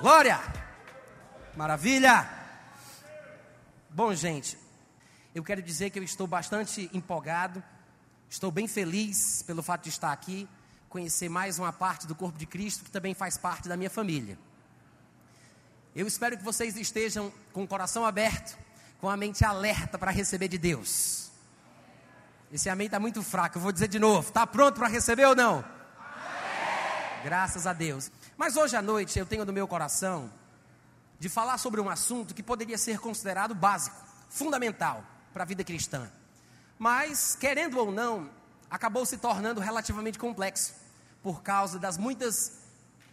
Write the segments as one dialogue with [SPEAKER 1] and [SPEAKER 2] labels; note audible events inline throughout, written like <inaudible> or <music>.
[SPEAKER 1] Glória! Maravilha! Bom, gente, eu quero dizer que eu estou bastante empolgado, estou bem feliz pelo fato de estar aqui, conhecer mais uma parte do corpo de Cristo que também faz parte da minha família. Eu espero que vocês estejam com o coração aberto, com a mente alerta para receber de Deus. Esse amém está muito fraco, eu vou dizer de novo: está pronto para receber ou não? Amém. Graças a Deus. Mas hoje à noite eu tenho no meu coração de falar sobre um assunto que poderia ser considerado básico, fundamental para a vida cristã. Mas, querendo ou não, acabou se tornando relativamente complexo, por causa das muitas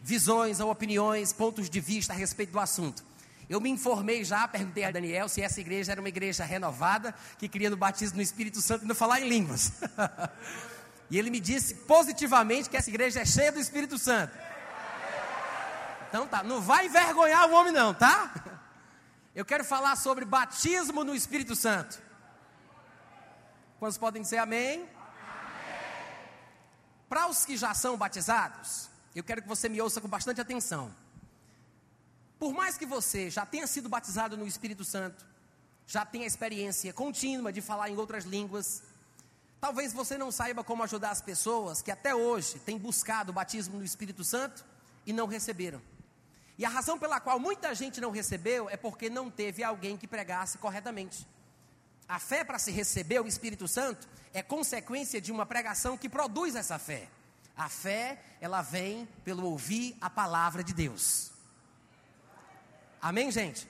[SPEAKER 1] visões ou opiniões, pontos de vista a respeito do assunto. Eu me informei já, perguntei a Daniel se essa igreja era uma igreja renovada, que queria no batismo no Espírito Santo e não falar em línguas. <laughs> e ele me disse positivamente que essa igreja é cheia do Espírito Santo. Então tá, não vai envergonhar o homem não, tá? <laughs> Eu quero falar sobre batismo no Espírito Santo. Quantos podem dizer amém? amém. Para os que já são batizados, eu quero que você me ouça com bastante atenção. Por mais que você já tenha sido batizado no Espírito Santo, já tenha experiência contínua de falar em outras línguas, talvez você não saiba como ajudar as pessoas que até hoje têm buscado o batismo no Espírito Santo e não receberam. E a razão pela qual muita gente não recebeu é porque não teve alguém que pregasse corretamente. A fé para se receber o Espírito Santo é consequência de uma pregação que produz essa fé. A fé, ela vem pelo ouvir a palavra de Deus. Amém, gente?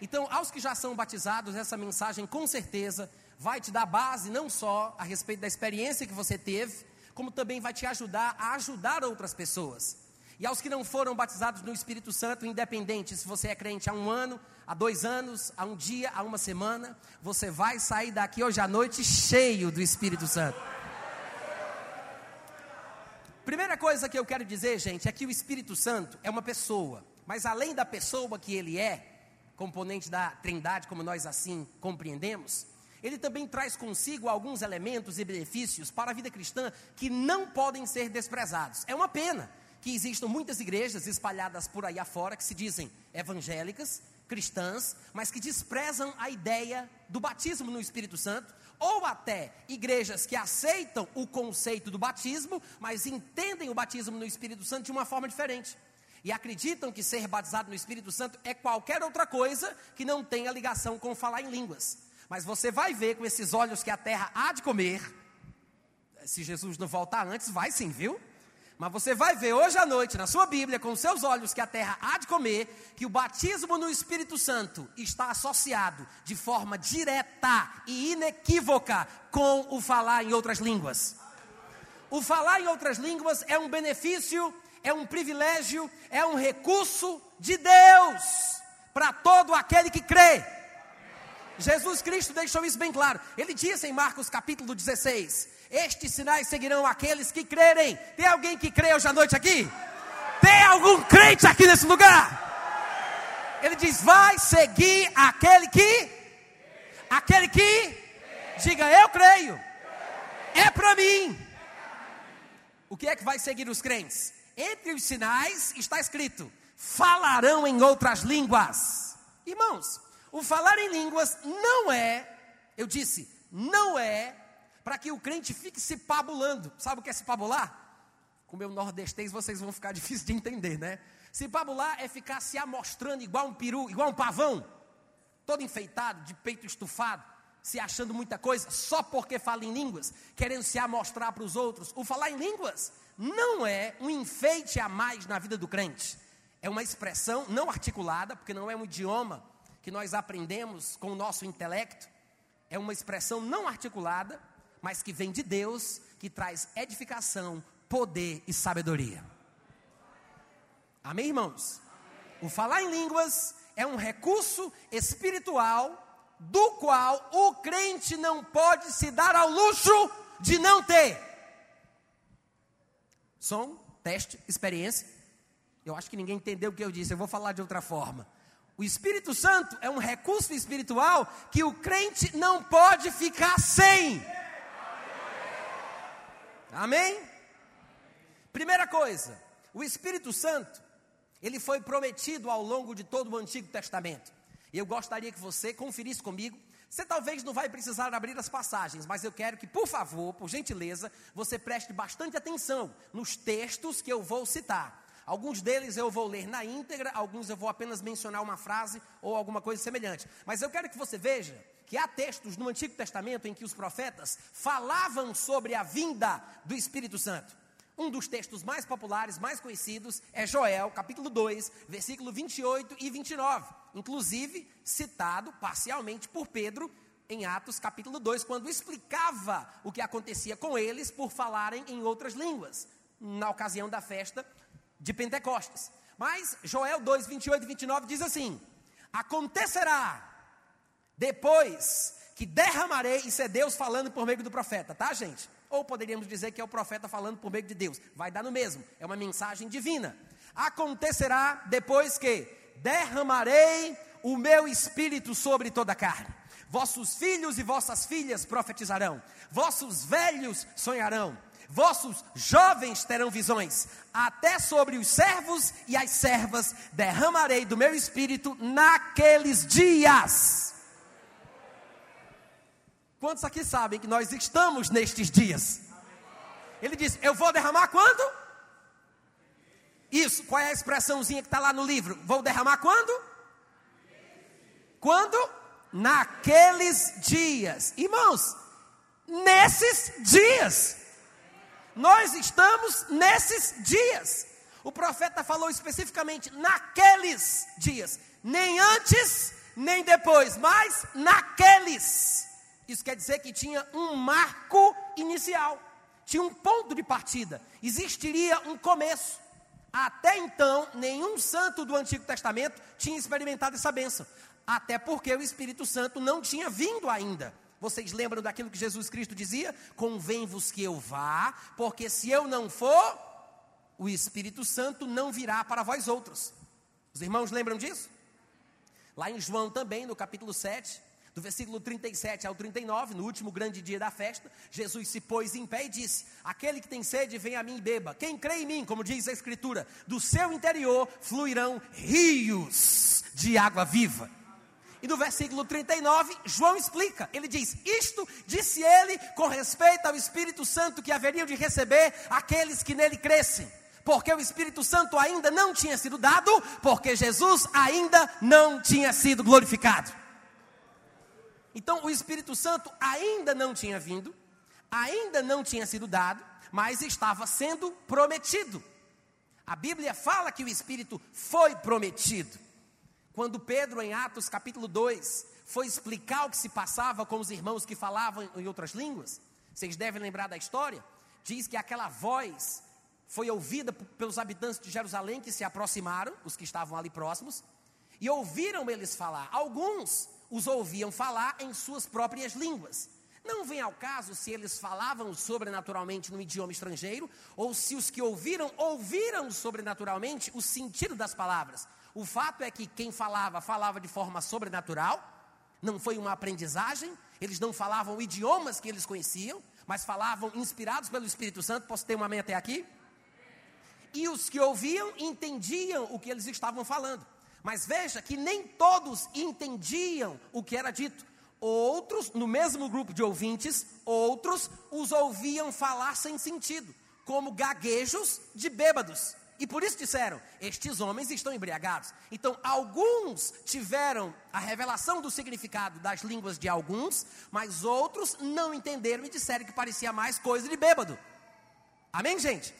[SPEAKER 1] Então, aos que já são batizados, essa mensagem com certeza vai te dar base não só a respeito da experiência que você teve, como também vai te ajudar a ajudar outras pessoas. E aos que não foram batizados no Espírito Santo, independente se você é crente há um ano, há dois anos, há um dia, há uma semana, você vai sair daqui hoje à noite cheio do Espírito Santo. Primeira coisa que eu quero dizer, gente, é que o Espírito Santo é uma pessoa, mas além da pessoa que ele é, componente da Trindade, como nós assim compreendemos, ele também traz consigo alguns elementos e benefícios para a vida cristã que não podem ser desprezados. É uma pena que existam muitas igrejas espalhadas por aí afora que se dizem evangélicas, cristãs, mas que desprezam a ideia do batismo no Espírito Santo, ou até igrejas que aceitam o conceito do batismo, mas entendem o batismo no Espírito Santo de uma forma diferente. E acreditam que ser batizado no Espírito Santo é qualquer outra coisa que não tenha ligação com falar em línguas. Mas você vai ver com esses olhos que a terra há de comer, se Jesus não voltar antes, vai sim, viu? Mas você vai ver hoje à noite na sua Bíblia, com seus olhos, que a terra há de comer, que o batismo no Espírito Santo está associado de forma direta e inequívoca com o falar em outras línguas. O falar em outras línguas é um benefício, é um privilégio, é um recurso de Deus para todo aquele que crê. Jesus Cristo deixou isso bem claro. Ele disse em Marcos capítulo 16: estes sinais seguirão aqueles que crerem. Tem alguém que crê hoje à noite aqui? Tem algum crente aqui nesse lugar? Ele diz: vai seguir aquele que, aquele que, diga eu creio, é para mim. O que é que vai seguir os crentes? Entre os sinais está escrito: falarão em outras línguas. Irmãos, o falar em línguas não é, eu disse, não é para que o crente fique se pabulando. Sabe o que é se pabular? Com o meu nordestês vocês vão ficar <laughs> difícil de entender, né? Se pabular é ficar se amostrando igual um peru, igual um pavão, todo enfeitado, de peito estufado, se achando muita coisa, só porque fala em línguas, querendo se amostrar para os outros. O falar em línguas não é um enfeite a mais na vida do crente. É uma expressão não articulada, porque não é um idioma que nós aprendemos com o nosso intelecto. É uma expressão não articulada, mas que vem de Deus, que traz edificação, poder e sabedoria. Amém, irmãos? O falar em línguas é um recurso espiritual do qual o crente não pode se dar ao luxo de não ter. Som, teste, experiência. Eu acho que ninguém entendeu o que eu disse, eu vou falar de outra forma. O Espírito Santo é um recurso espiritual que o crente não pode ficar sem. Amém? Primeira coisa, o Espírito Santo, ele foi prometido ao longo de todo o Antigo Testamento. E eu gostaria que você conferisse comigo. Você talvez não vai precisar abrir as passagens, mas eu quero que, por favor, por gentileza, você preste bastante atenção nos textos que eu vou citar. Alguns deles eu vou ler na íntegra, alguns eu vou apenas mencionar uma frase ou alguma coisa semelhante. Mas eu quero que você veja que há textos no Antigo Testamento em que os profetas falavam sobre a vinda do Espírito Santo. Um dos textos mais populares, mais conhecidos, é Joel, capítulo 2, versículo 28 e 29, inclusive citado parcialmente por Pedro em Atos, capítulo 2, quando explicava o que acontecia com eles por falarem em outras línguas, na ocasião da festa de Pentecostes. Mas Joel 2, 28 e 29 diz assim: Acontecerá depois que derramarei, isso é Deus falando por meio do profeta, tá, gente? Ou poderíamos dizer que é o profeta falando por meio de Deus, vai dar no mesmo, é uma mensagem divina. Acontecerá depois que derramarei o meu espírito sobre toda a carne. Vossos filhos e vossas filhas profetizarão, vossos velhos sonharão vossos jovens terão visões, até sobre os servos e as servas derramarei do meu espírito naqueles dias. Quantos aqui sabem que nós estamos nestes dias? Ele diz: Eu vou derramar quando? Isso, qual é a expressãozinha que está lá no livro? Vou derramar quando? Quando? Naqueles dias. Irmãos, nesses dias. Nós estamos nesses dias. O profeta falou especificamente naqueles dias, nem antes, nem depois, mas naqueles. Isso quer dizer que tinha um marco inicial, tinha um ponto de partida, existiria um começo. Até então, nenhum santo do Antigo Testamento tinha experimentado essa bênção, até porque o Espírito Santo não tinha vindo ainda. Vocês lembram daquilo que Jesus Cristo dizia? Convém-vos que eu vá, porque se eu não for, o Espírito Santo não virá para vós outros. Os irmãos lembram disso? Lá em João também, no capítulo 7, do versículo 37 ao 39, no último grande dia da festa, Jesus se pôs em pé e disse: Aquele que tem sede, vem a mim e beba. Quem crê em mim, como diz a Escritura, do seu interior fluirão rios de água viva. E no versículo 39, João explica: ele diz: Isto disse ele com respeito ao Espírito Santo que haveriam de receber aqueles que nele crescem. Porque o Espírito Santo ainda não tinha sido dado, porque Jesus ainda não tinha sido glorificado. Então, o Espírito Santo ainda não tinha vindo, ainda não tinha sido dado, mas estava sendo prometido. A Bíblia fala que o Espírito foi prometido. Quando Pedro, em Atos capítulo 2, foi explicar o que se passava com os irmãos que falavam em outras línguas, vocês devem lembrar da história, diz que aquela voz foi ouvida pelos habitantes de Jerusalém que se aproximaram, os que estavam ali próximos, e ouviram eles falar. Alguns os ouviam falar em suas próprias línguas. Não vem ao caso se eles falavam sobrenaturalmente no idioma estrangeiro ou se os que ouviram ouviram sobrenaturalmente o sentido das palavras. O fato é que quem falava, falava de forma sobrenatural, não foi uma aprendizagem, eles não falavam idiomas que eles conheciam, mas falavam inspirados pelo Espírito Santo. Posso ter uma amém até aqui? E os que ouviam entendiam o que eles estavam falando. Mas veja que nem todos entendiam o que era dito. Outros, no mesmo grupo de ouvintes, outros os ouviam falar sem sentido, como gaguejos de bêbados. E por isso disseram: estes homens estão embriagados. Então, alguns tiveram a revelação do significado das línguas de alguns, mas outros não entenderam e disseram que parecia mais coisa de bêbado. Amém, gente?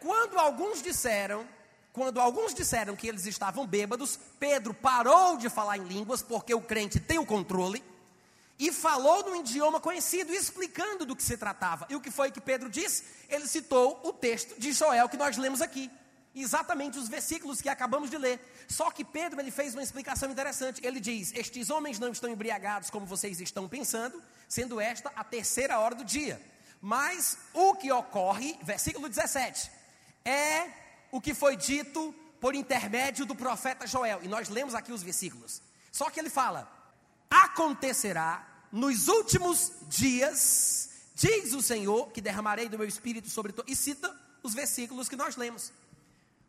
[SPEAKER 1] Quando alguns disseram, quando alguns disseram que eles estavam bêbados, Pedro parou de falar em línguas, porque o crente tem o controle, e falou num idioma conhecido, explicando do que se tratava. E o que foi que Pedro disse? Ele citou o texto de Joel que nós lemos aqui exatamente os versículos que acabamos de ler. Só que Pedro ele fez uma explicação interessante. Ele diz: Estes homens não estão embriagados como vocês estão pensando, sendo esta a terceira hora do dia. Mas o que ocorre, versículo 17, é o que foi dito por intermédio do profeta Joel. E nós lemos aqui os versículos. Só que ele fala: Acontecerá nos últimos dias, diz o Senhor, que derramarei do meu espírito sobre todos. E cita os versículos que nós lemos.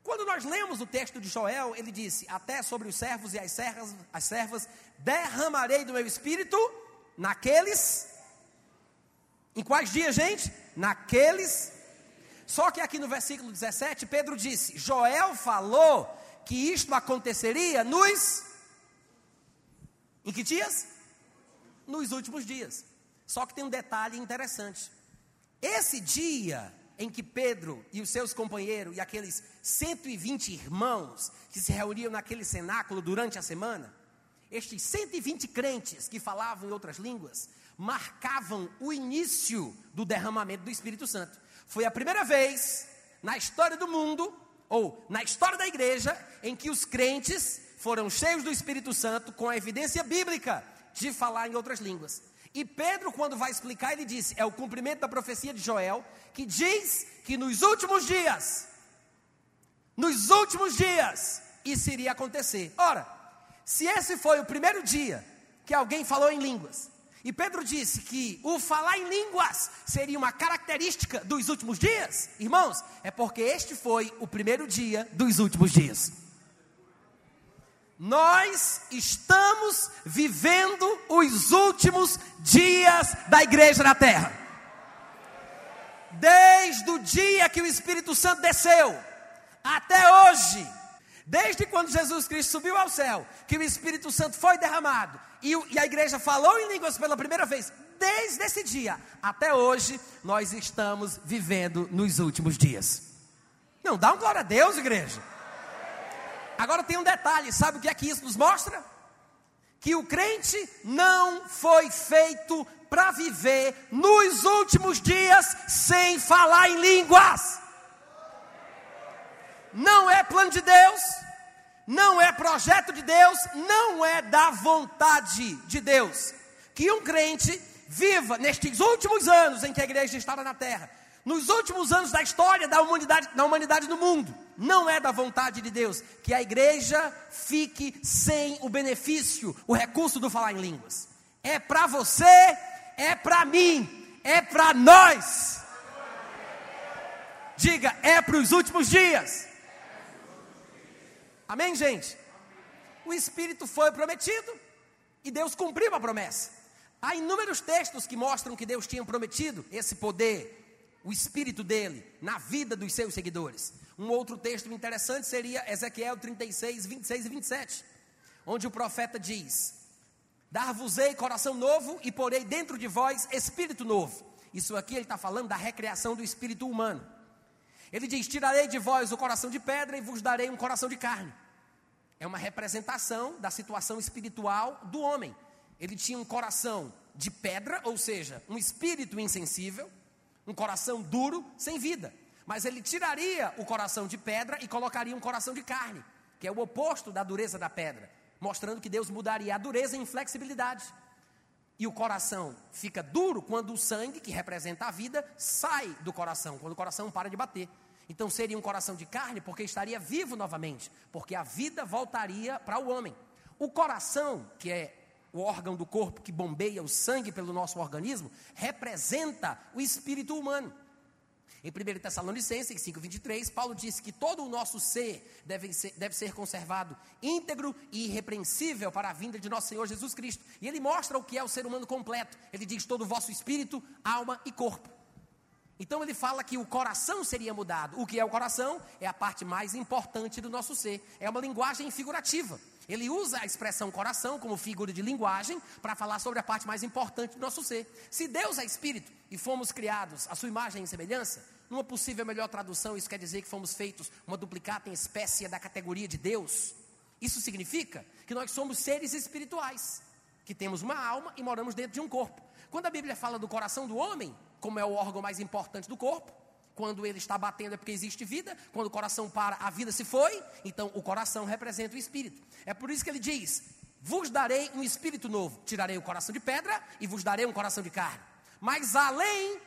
[SPEAKER 1] Quando nós lemos o texto de Joel, ele disse: Até sobre os servos e as servas, as servas derramarei do meu espírito naqueles. Em quais dias, gente? Naqueles. Só que aqui no versículo 17, Pedro disse: Joel falou que isto aconteceria nos. Em que dias? Nos últimos dias. Só que tem um detalhe interessante. Esse dia em que Pedro e os seus companheiros e aqueles 120 irmãos que se reuniam naquele cenáculo durante a semana, estes 120 crentes que falavam em outras línguas, marcavam o início do derramamento do Espírito Santo. Foi a primeira vez na história do mundo, ou na história da igreja, em que os crentes foram cheios do Espírito Santo com a evidência bíblica de falar em outras línguas. E Pedro, quando vai explicar, ele disse: é o cumprimento da profecia de Joel, que diz que nos últimos dias, nos últimos dias, isso iria acontecer. Ora, se esse foi o primeiro dia que alguém falou em línguas, e Pedro disse que o falar em línguas seria uma característica dos últimos dias, irmãos, é porque este foi o primeiro dia dos últimos dias. Nós estamos vivendo os últimos dias da igreja na terra. Desde o dia que o Espírito Santo desceu até hoje, desde quando Jesus Cristo subiu ao céu, que o Espírito Santo foi derramado e, e a igreja falou em línguas pela primeira vez, desde esse dia até hoje, nós estamos vivendo nos últimos dias. Não, dá um glória a Deus, igreja. Agora tem um detalhe, sabe o que é que isso nos mostra? Que o crente não foi feito para viver nos últimos dias sem falar em línguas. Não é plano de Deus, não é projeto de Deus, não é da vontade de Deus. Que um crente viva nestes últimos anos em que a igreja estava na terra, nos últimos anos da história da humanidade, da humanidade no mundo, não é da vontade de Deus que a igreja fique sem o benefício, o recurso do falar em línguas. É para você, é para mim, é para nós. Diga, é para os últimos dias. Amém, gente? O Espírito foi prometido e Deus cumpriu a promessa. Há inúmeros textos que mostram que Deus tinha prometido esse poder, o Espírito dele, na vida dos seus seguidores. Um outro texto interessante seria Ezequiel 36, 26 e 27, onde o profeta diz: Dar-vos-ei coração novo e porei dentro de vós espírito novo. Isso aqui ele está falando da recriação do espírito humano. Ele diz: Tirarei de vós o coração de pedra e vos darei um coração de carne. É uma representação da situação espiritual do homem. Ele tinha um coração de pedra, ou seja, um espírito insensível, um coração duro, sem vida. Mas ele tiraria o coração de pedra e colocaria um coração de carne, que é o oposto da dureza da pedra, mostrando que Deus mudaria a dureza em flexibilidade. E o coração fica duro quando o sangue, que representa a vida, sai do coração, quando o coração para de bater. Então seria um coração de carne, porque estaria vivo novamente, porque a vida voltaria para o homem. O coração, que é o órgão do corpo que bombeia o sangue pelo nosso organismo, representa o espírito humano. Em 1 Tessalonicenses 5,23, Paulo disse que todo o nosso ser deve, ser deve ser conservado íntegro e irrepreensível para a vinda de nosso Senhor Jesus Cristo. E ele mostra o que é o ser humano completo. Ele diz todo o vosso espírito, alma e corpo. Então ele fala que o coração seria mudado. O que é o coração? É a parte mais importante do nosso ser. É uma linguagem figurativa. Ele usa a expressão coração como figura de linguagem para falar sobre a parte mais importante do nosso ser. Se Deus é espírito e fomos criados à sua imagem e semelhança, numa possível melhor tradução, isso quer dizer que fomos feitos uma duplicata em espécie da categoria de Deus. Isso significa que nós somos seres espirituais, que temos uma alma e moramos dentro de um corpo. Quando a Bíblia fala do coração do homem, como é o órgão mais importante do corpo, quando ele está batendo é porque existe vida, quando o coração para, a vida se foi, então o coração representa o espírito. É por isso que ele diz: Vos darei um espírito novo, tirarei o coração de pedra e vos darei um coração de carne. Mas além,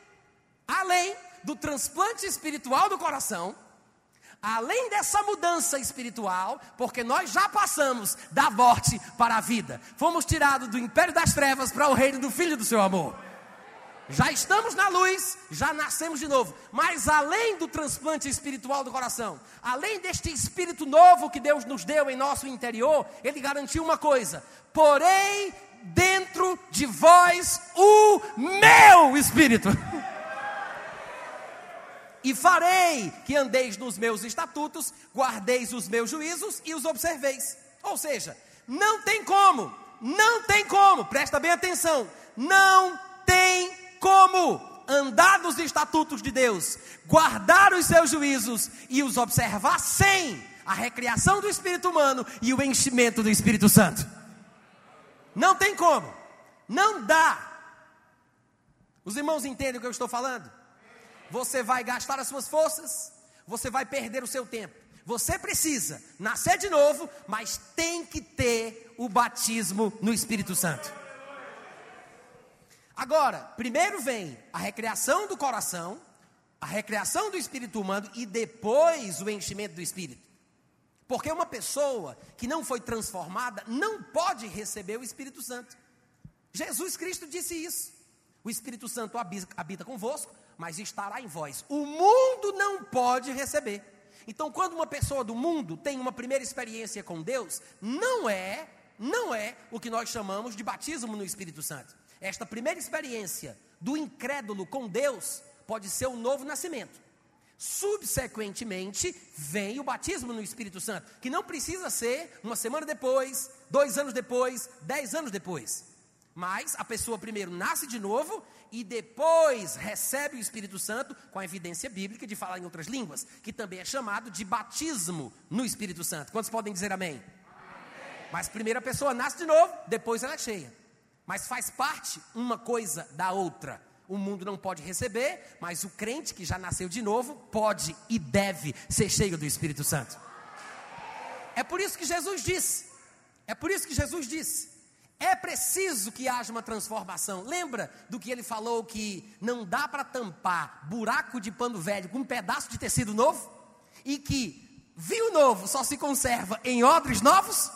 [SPEAKER 1] além do transplante espiritual do coração, além dessa mudança espiritual, porque nós já passamos da morte para a vida, fomos tirados do império das trevas para o reino do Filho do seu amor. Já estamos na luz, já nascemos de novo. Mas além do transplante espiritual do coração, além deste espírito novo que Deus nos deu em nosso interior, Ele garantiu uma coisa: porém dentro de vós o meu espírito. E farei que andeis nos meus estatutos, guardeis os meus juízos e os observeis. Ou seja, não tem como, não tem como, presta bem atenção, não tem como andar nos estatutos de Deus, guardar os seus juízos e os observar sem a recriação do espírito humano e o enchimento do Espírito Santo. Não tem como, não dá. Os irmãos entendem o que eu estou falando? Você vai gastar as suas forças, você vai perder o seu tempo. Você precisa nascer de novo, mas tem que ter o batismo no Espírito Santo. Agora, primeiro vem a recriação do coração, a recriação do espírito humano e depois o enchimento do espírito. Porque uma pessoa que não foi transformada não pode receber o Espírito Santo. Jesus Cristo disse isso. O Espírito Santo habita convosco, mas estará em vós. O mundo não pode receber. Então, quando uma pessoa do mundo tem uma primeira experiência com Deus, não é, não é o que nós chamamos de batismo no Espírito Santo. Esta primeira experiência do incrédulo com Deus pode ser o novo nascimento. Subsequentemente, vem o batismo no Espírito Santo, que não precisa ser uma semana depois, dois anos depois, dez anos depois. Mas a pessoa primeiro nasce de novo e depois recebe o Espírito Santo com a evidência bíblica de falar em outras línguas, que também é chamado de batismo no Espírito Santo. Quantos podem dizer amém? amém. Mas primeiro a pessoa nasce de novo, depois ela é cheia. Mas faz parte uma coisa da outra. O mundo não pode receber, mas o crente que já nasceu de novo pode e deve ser cheio do Espírito Santo. É por isso que Jesus disse. É por isso que Jesus disse é preciso que haja uma transformação. Lembra do que ele falou que não dá para tampar buraco de pano velho com um pedaço de tecido novo? E que vinho novo só se conserva em odres novos?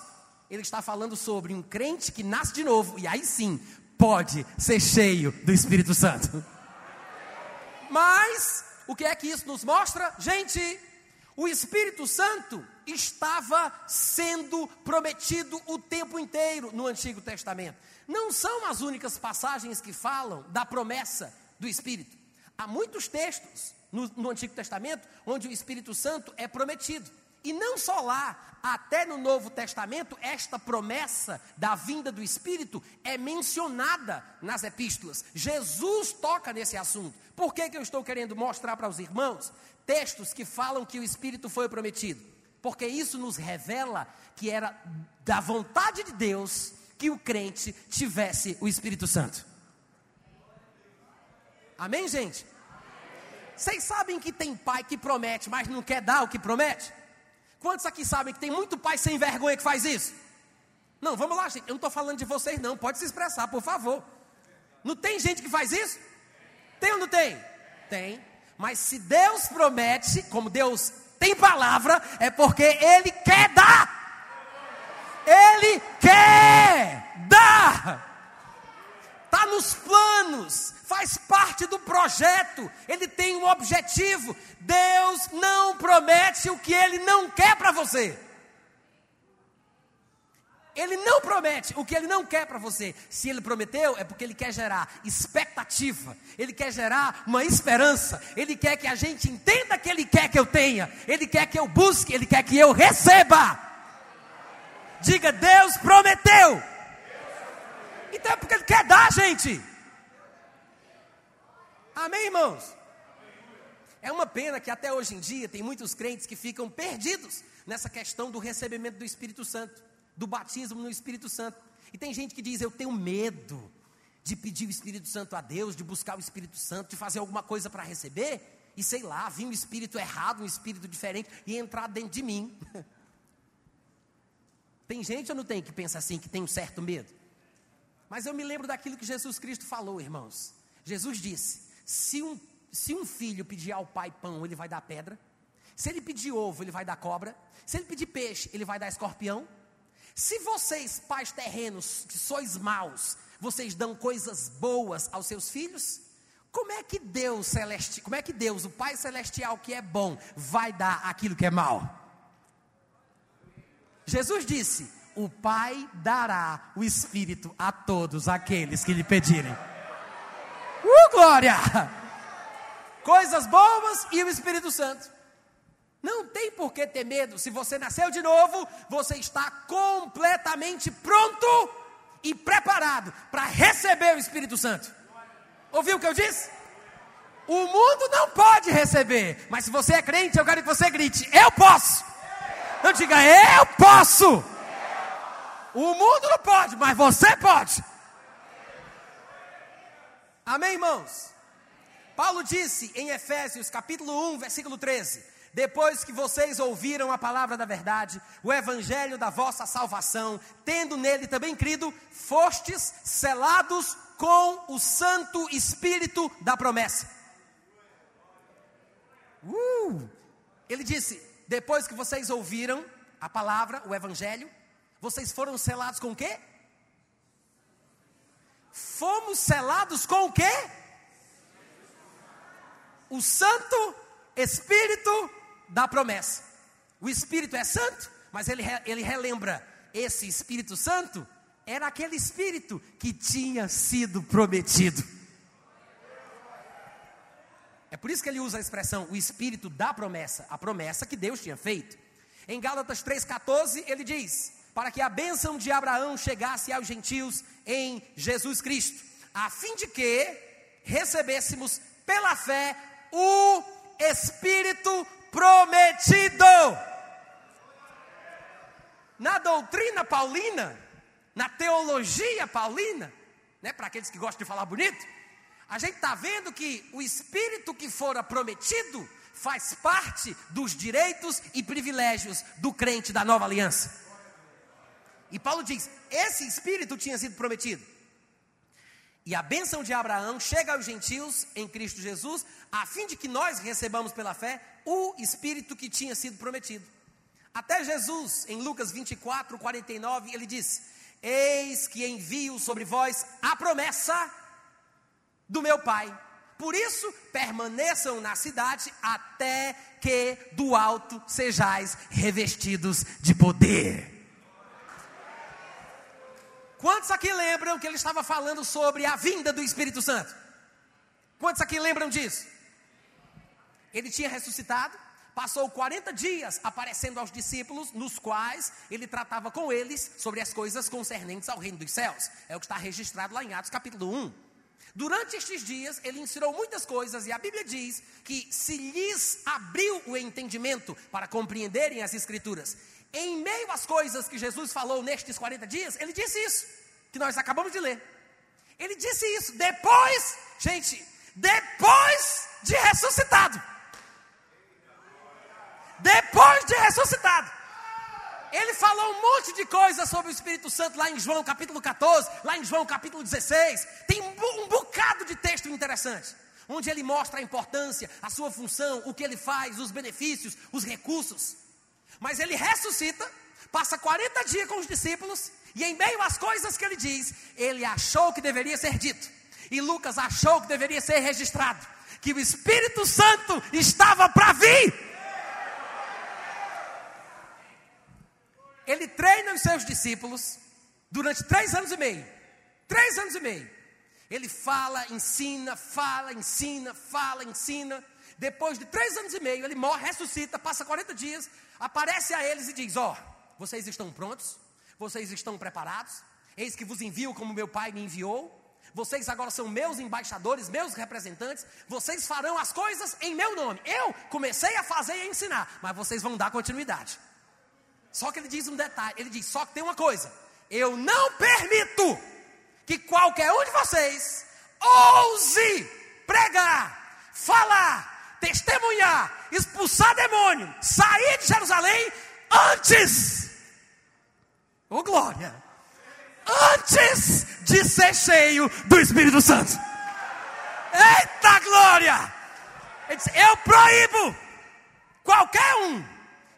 [SPEAKER 1] Ele está falando sobre um crente que nasce de novo e aí sim pode ser cheio do Espírito Santo. Mas o que é que isso nos mostra? Gente, o Espírito Santo estava sendo prometido o tempo inteiro no Antigo Testamento. Não são as únicas passagens que falam da promessa do Espírito. Há muitos textos no, no Antigo Testamento onde o Espírito Santo é prometido. E não só lá, até no Novo Testamento, esta promessa da vinda do Espírito é mencionada nas epístolas. Jesus toca nesse assunto. Por que, que eu estou querendo mostrar para os irmãos? textos que falam que o Espírito foi prometido, porque isso nos revela que era da vontade de Deus que o crente tivesse o Espírito Santo. Amém, gente? Vocês sabem que tem pai que promete, mas não quer dar o que promete? Quantos aqui sabem que tem muito pai sem vergonha que faz isso? Não, vamos lá, gente. Eu não estou falando de vocês, não. Pode se expressar, por favor. Não tem gente que faz isso? Tem ou não tem? Tem. Mas se Deus promete, como Deus tem palavra, é porque Ele quer dar. Ele quer dar. Está nos planos, faz parte do projeto. Ele tem um objetivo. Deus não promete o que Ele não quer para você. Ele não promete o que ele não quer para você. Se ele prometeu, é porque ele quer gerar expectativa, ele quer gerar uma esperança, ele quer que a gente entenda que ele quer que eu tenha, ele quer que eu busque, ele quer que eu receba. Diga, Deus prometeu. Então é porque ele quer dar, gente. Amém, irmãos? É uma pena que até hoje em dia tem muitos crentes que ficam perdidos nessa questão do recebimento do Espírito Santo do batismo no Espírito Santo. E tem gente que diz: Eu tenho medo de pedir o Espírito Santo a Deus, de buscar o Espírito Santo, de fazer alguma coisa para receber, e sei lá, vir um espírito errado, um espírito diferente, e entrar dentro de mim. <laughs> tem gente ou não tem que pensa assim, que tem um certo medo? Mas eu me lembro daquilo que Jesus Cristo falou, irmãos. Jesus disse: se um, se um filho pedir ao pai pão, ele vai dar pedra. Se ele pedir ovo, ele vai dar cobra. Se ele pedir peixe, ele vai dar escorpião. Se vocês, pais terrenos, que sois maus, vocês dão coisas boas aos seus filhos, como é que Deus celestial, como é que Deus, o Pai celestial que é bom, vai dar aquilo que é mal? Jesus disse: "O Pai dará o espírito a todos aqueles que lhe pedirem." Uh, glória! Coisas boas e o Espírito Santo. Não tem por que ter medo. Se você nasceu de novo, você está completamente pronto e preparado para receber o Espírito Santo. Ouviu o que eu disse? O mundo não pode receber, mas se você é crente, eu quero que você grite: Eu posso. Não diga, eu posso. O mundo não pode, mas você pode. Amém, irmãos? Paulo disse em Efésios capítulo 1, versículo 13: Depois que vocês ouviram a palavra da verdade, o evangelho da vossa salvação, tendo nele também crido, fostes selados com o Santo Espírito da promessa. Uh! Ele disse: depois que vocês ouviram a palavra, o Evangelho, vocês foram selados com o quê? Fomos selados com o quê? O Santo Espírito da promessa. O Espírito é santo, mas ele, ele relembra: esse Espírito Santo era aquele espírito que tinha sido prometido. É por isso que ele usa a expressão o espírito da promessa, a promessa que Deus tinha feito. Em Gálatas 3,14 ele diz: Para que a bênção de Abraão chegasse aos gentios em Jesus Cristo, a fim de que recebêssemos pela fé o Espírito prometido. Na doutrina paulina, na teologia paulina, né, para aqueles que gostam de falar bonito, a gente está vendo que o espírito que fora prometido faz parte dos direitos e privilégios do crente da nova aliança. E Paulo diz: esse espírito tinha sido prometido. E a bênção de Abraão chega aos gentios em Cristo Jesus, a fim de que nós recebamos pela fé o espírito que tinha sido prometido. Até Jesus, em Lucas 24, 49, ele diz: Eis que envio sobre vós a promessa do meu Pai. Por isso, permaneçam na cidade até que do alto sejais revestidos de poder. Quantos aqui lembram que ele estava falando sobre a vinda do Espírito Santo? Quantos aqui lembram disso? Ele tinha ressuscitado, passou 40 dias aparecendo aos discípulos, nos quais ele tratava com eles sobre as coisas concernentes ao reino dos céus. É o que está registrado lá em Atos capítulo 1. Durante estes dias, ele ensinou muitas coisas, e a Bíblia diz que se lhes abriu o entendimento para compreenderem as Escrituras. Em meio às coisas que Jesus falou nestes 40 dias, ele disse isso, que nós acabamos de ler. Ele disse isso depois, gente, depois de ressuscitado depois de ressuscitado. Ele falou um monte de coisas sobre o Espírito Santo lá em João capítulo 14, lá em João capítulo 16. Tem um, bocado de texto interessante, onde ele mostra a importância, a sua função, o que ele faz, os benefícios, os recursos. Mas ele ressuscita, passa 40 dias com os discípulos, e em meio às coisas que ele diz, ele achou que deveria ser dito. E Lucas achou que deveria ser registrado que o Espírito Santo estava para vir. ele treina os seus discípulos durante três anos e meio. Três anos e meio. Ele fala, ensina, fala, ensina, fala, ensina. Depois de três anos e meio, ele morre, ressuscita, passa 40 dias, aparece a eles e diz: Ó, oh, vocês estão prontos? Vocês estão preparados? Eis que vos envio como meu Pai me enviou. Vocês agora são meus embaixadores, meus representantes. Vocês farão as coisas em meu nome. Eu comecei a fazer e a ensinar, mas vocês vão dar continuidade. Só que ele diz um detalhe: ele diz, só que tem uma coisa, eu não permito que qualquer um de vocês ouse pregar, falar, testemunhar, expulsar demônio, sair de Jerusalém antes, oh glória, antes de ser cheio do Espírito Santo. Eita glória! Ele diz, eu proíbo qualquer um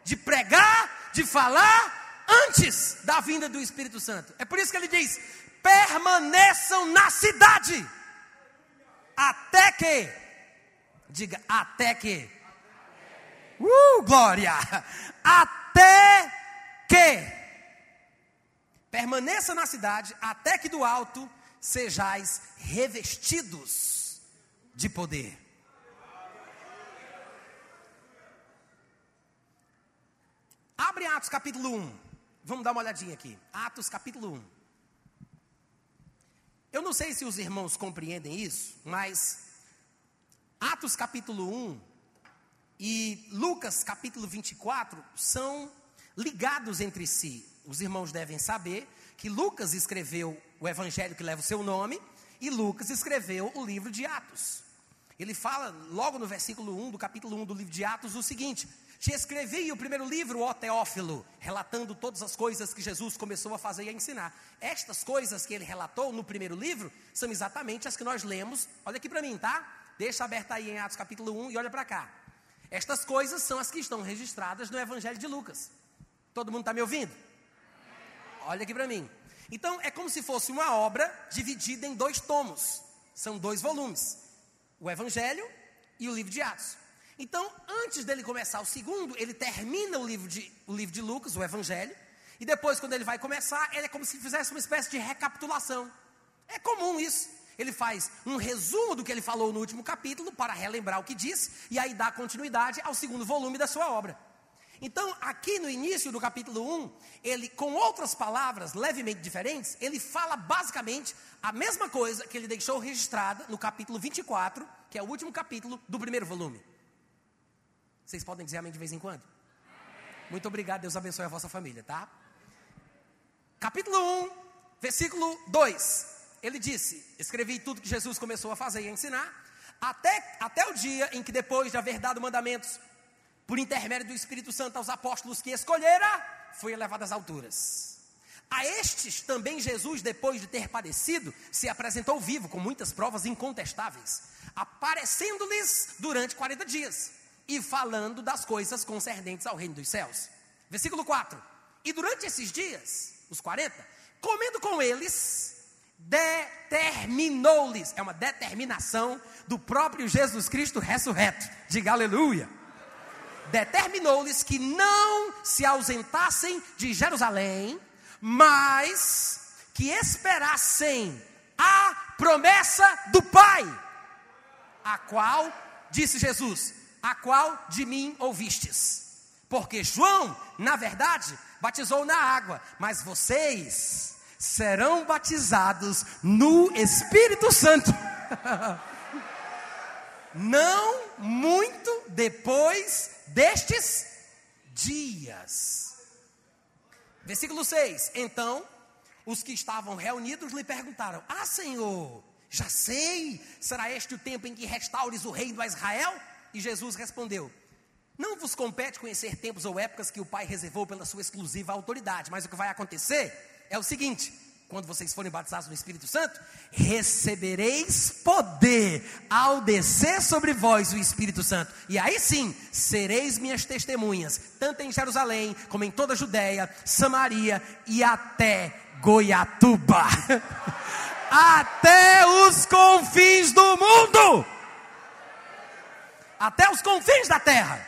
[SPEAKER 1] de pregar de falar antes da vinda do Espírito Santo. É por isso que ele diz: permaneçam na cidade até que, diga, até que, uh, glória, até que, permaneça na cidade, até que do alto sejais revestidos de poder. Abre Atos capítulo 1. Vamos dar uma olhadinha aqui. Atos capítulo 1. Eu não sei se os irmãos compreendem isso, mas Atos capítulo 1 e Lucas capítulo 24 são ligados entre si. Os irmãos devem saber que Lucas escreveu o evangelho que leva o seu nome e Lucas escreveu o livro de Atos. Ele fala logo no versículo 1 do capítulo 1 do livro de Atos o seguinte: te escrevi o primeiro livro, ó Teófilo, relatando todas as coisas que Jesus começou a fazer e a ensinar. Estas coisas que ele relatou no primeiro livro são exatamente as que nós lemos. Olha aqui para mim, tá? Deixa aberta aí em Atos capítulo 1 e olha para cá. Estas coisas são as que estão registradas no Evangelho de Lucas. Todo mundo está me ouvindo? Olha aqui para mim. Então, é como se fosse uma obra dividida em dois tomos. São dois volumes: o Evangelho e o livro de Atos. Então, antes dele começar o segundo, ele termina o livro de, o livro de Lucas, o Evangelho, e depois, quando ele vai começar, ele é como se fizesse uma espécie de recapitulação. É comum isso. Ele faz um resumo do que ele falou no último capítulo para relembrar o que disse, e aí dá continuidade ao segundo volume da sua obra. Então, aqui no início do capítulo 1, ele, com outras palavras levemente diferentes, ele fala basicamente a mesma coisa que ele deixou registrada no capítulo 24, que é o último capítulo do primeiro volume. Vocês podem dizer amém de vez em quando? Muito obrigado, Deus abençoe a vossa família, tá? Capítulo 1, versículo 2. Ele disse: Escrevi tudo que Jesus começou a fazer e a ensinar, até, até o dia em que, depois de haver dado mandamentos, por intermédio do Espírito Santo aos apóstolos que escolhera, foi elevado às alturas. A estes também Jesus, depois de ter padecido, se apresentou vivo, com muitas provas incontestáveis, aparecendo-lhes durante 40 dias e falando das coisas concernentes ao reino dos céus. Versículo 4: E durante esses dias, os 40, comendo com eles, determinou-lhes, é uma determinação do próprio Jesus Cristo ressurreto, diga aleluia. Determinou-lhes que não se ausentassem de Jerusalém, mas que esperassem a promessa do Pai, a qual, disse Jesus, a qual de mim ouvistes. Porque João, na verdade, batizou na água, mas vocês serão batizados no Espírito Santo. <laughs> Não muito depois destes dias. Versículo 6. Então, os que estavam reunidos lhe perguntaram: Ah, Senhor, já sei, será este o tempo em que restaures o reino a Israel? E Jesus respondeu: Não vos compete conhecer tempos ou épocas que o Pai reservou pela sua exclusiva autoridade, mas o que vai acontecer é o seguinte: quando vocês forem batizados no Espírito Santo, recebereis poder ao descer sobre vós o Espírito Santo. E aí sim, sereis minhas testemunhas, tanto em Jerusalém, como em toda a Judéia, Samaria e até Goiatuba. <laughs> até os confins do mundo até os confins da terra.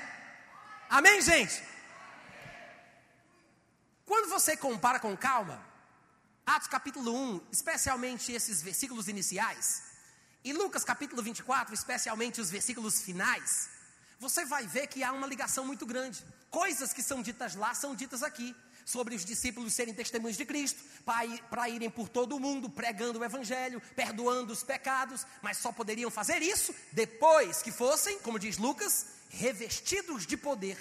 [SPEAKER 1] Amém, gente? Quando você compara com calma, Atos capítulo 1, especialmente esses versículos iniciais, e Lucas capítulo 24, especialmente os versículos finais, você vai ver que há uma ligação muito grande. Coisas que são ditas lá são ditas aqui. Sobre os discípulos serem testemunhos de Cristo, para irem por todo o mundo pregando o Evangelho, perdoando os pecados, mas só poderiam fazer isso depois que fossem, como diz Lucas, revestidos de poder.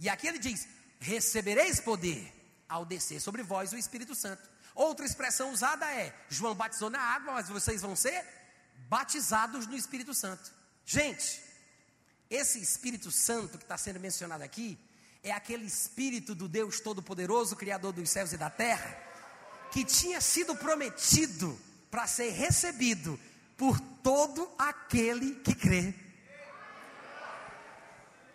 [SPEAKER 1] E aqui ele diz: recebereis poder ao descer sobre vós o Espírito Santo. Outra expressão usada é: João batizou na água, mas vocês vão ser batizados no Espírito Santo. Gente, esse Espírito Santo que está sendo mencionado aqui é aquele Espírito do Deus Todo-Poderoso, Criador dos céus e da terra, que tinha sido prometido para ser recebido por todo aquele que crê.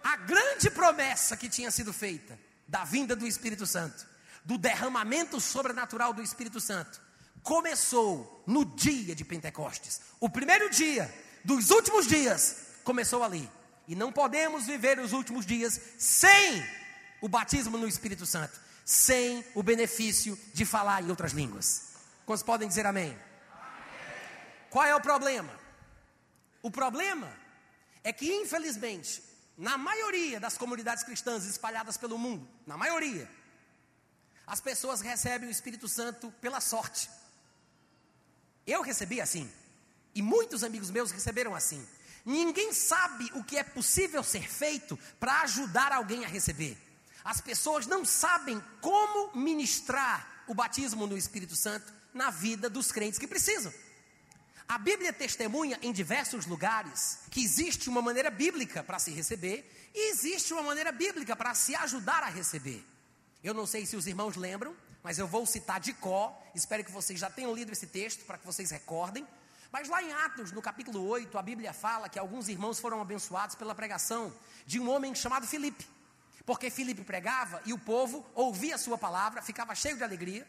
[SPEAKER 1] A grande promessa que tinha sido feita da vinda do Espírito Santo, do derramamento sobrenatural do Espírito Santo, começou no dia de Pentecostes. O primeiro dia dos últimos dias começou ali. E não podemos viver os últimos dias sem o batismo no Espírito Santo, sem o benefício de falar em outras línguas. Quantos podem dizer amém? amém? Qual é o problema? O problema é que, infelizmente, na maioria das comunidades cristãs espalhadas pelo mundo, na maioria, as pessoas recebem o Espírito Santo pela sorte. Eu recebi assim, e muitos amigos meus receberam assim. Ninguém sabe o que é possível ser feito para ajudar alguém a receber. As pessoas não sabem como ministrar o batismo no Espírito Santo na vida dos crentes que precisam. A Bíblia testemunha em diversos lugares que existe uma maneira bíblica para se receber e existe uma maneira bíblica para se ajudar a receber. Eu não sei se os irmãos lembram, mas eu vou citar de có, espero que vocês já tenham lido esse texto para que vocês recordem. Mas lá em Atos, no capítulo 8, a Bíblia fala que alguns irmãos foram abençoados pela pregação de um homem chamado Filipe. Porque Filipe pregava e o povo ouvia a sua palavra, ficava cheio de alegria.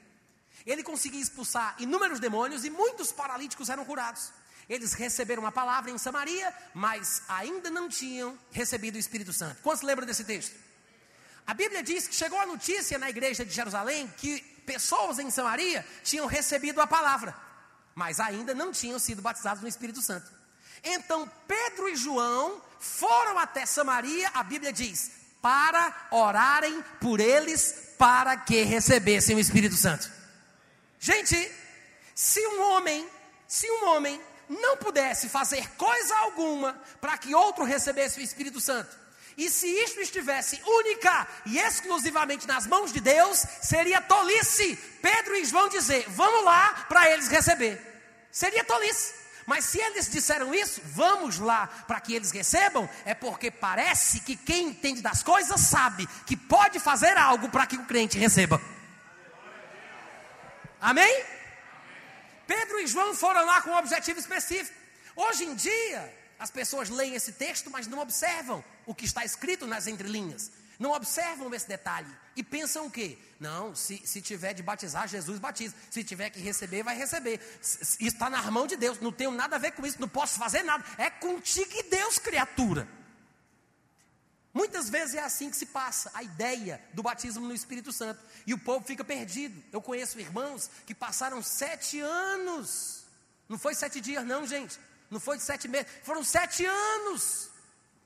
[SPEAKER 1] Ele conseguia expulsar inúmeros demônios e muitos paralíticos eram curados. Eles receberam a palavra em Samaria, mas ainda não tinham recebido o Espírito Santo. Quantos lembram desse texto? A Bíblia diz que chegou a notícia na igreja de Jerusalém que pessoas em Samaria tinham recebido a palavra, mas ainda não tinham sido batizados no Espírito Santo. Então Pedro e João foram até Samaria, a Bíblia diz, para orarem por eles para que recebessem o Espírito Santo. Gente, se um homem, se um homem não pudesse fazer coisa alguma para que outro recebesse o Espírito Santo, e se isto estivesse única e exclusivamente nas mãos de Deus, seria tolice Pedro e João dizer: vamos lá para eles receber. Seria tolice. Mas se eles disseram isso, vamos lá para que eles recebam, é porque parece que quem entende das coisas sabe que pode fazer algo para que o crente receba. Amém? Pedro e João foram lá com um objetivo específico. Hoje em dia, as pessoas leem esse texto, mas não observam o que está escrito nas entrelinhas. Não observam esse detalhe e pensam o quê? Não, se, se tiver de batizar, Jesus batiza. Se tiver que receber, vai receber. Está na mão de Deus. Não tenho nada a ver com isso, não posso fazer nada. É contigo e Deus, criatura. Muitas vezes é assim que se passa a ideia do batismo no Espírito Santo. E o povo fica perdido. Eu conheço irmãos que passaram sete anos. Não foi sete dias, não, gente. Não foi sete meses, foram sete anos.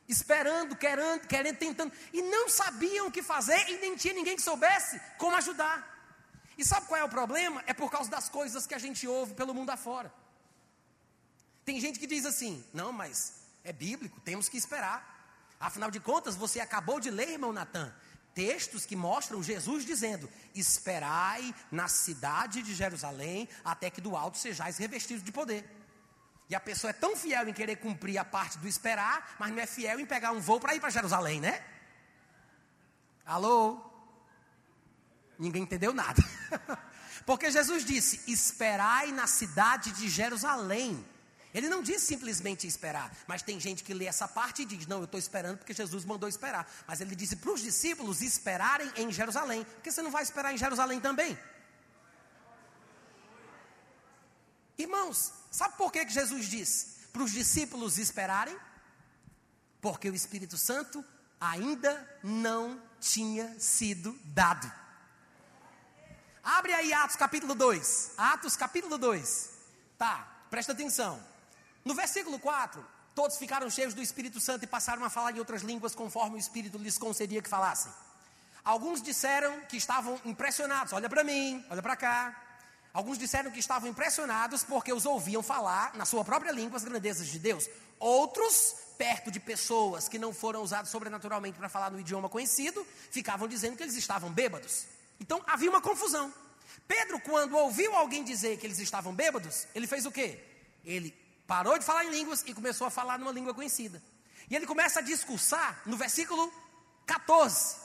[SPEAKER 1] Esperando, querendo, querendo, tentando. E não sabiam o que fazer e nem tinha ninguém que soubesse como ajudar. E sabe qual é o problema? É por causa das coisas que a gente ouve pelo mundo afora. Tem gente que diz assim: não, mas é bíblico, temos que esperar. Afinal de contas, você acabou de ler, irmão Natan, textos que mostram Jesus dizendo: Esperai na cidade de Jerusalém, até que do alto sejais revestidos de poder. E a pessoa é tão fiel em querer cumprir a parte do esperar, mas não é fiel em pegar um voo para ir para Jerusalém, né? Alô? Ninguém entendeu nada. <laughs> Porque Jesus disse: Esperai na cidade de Jerusalém. Ele não disse simplesmente esperar, mas tem gente que lê essa parte e diz: Não, eu estou esperando porque Jesus mandou esperar. Mas ele disse para os discípulos esperarem em Jerusalém. Porque você não vai esperar em Jerusalém também? Irmãos, sabe por que, Jesus diz para os discípulos esperarem? Porque o Espírito Santo ainda não tinha sido dado. Abre aí Atos capítulo 2. Atos capítulo 2. Tá, presta atenção. No versículo 4, todos ficaram cheios do Espírito Santo e passaram a falar em outras línguas conforme o Espírito lhes concedia que falassem. Alguns disseram que estavam impressionados. Olha para mim, olha para cá. Alguns disseram que estavam impressionados porque os ouviam falar na sua própria língua as grandezas de Deus. Outros, perto de pessoas que não foram usadas sobrenaturalmente para falar no idioma conhecido, ficavam dizendo que eles estavam bêbados. Então havia uma confusão. Pedro, quando ouviu alguém dizer que eles estavam bêbados, ele fez o quê? Ele parou de falar em línguas e começou a falar numa língua conhecida. E ele começa a discursar no versículo 14.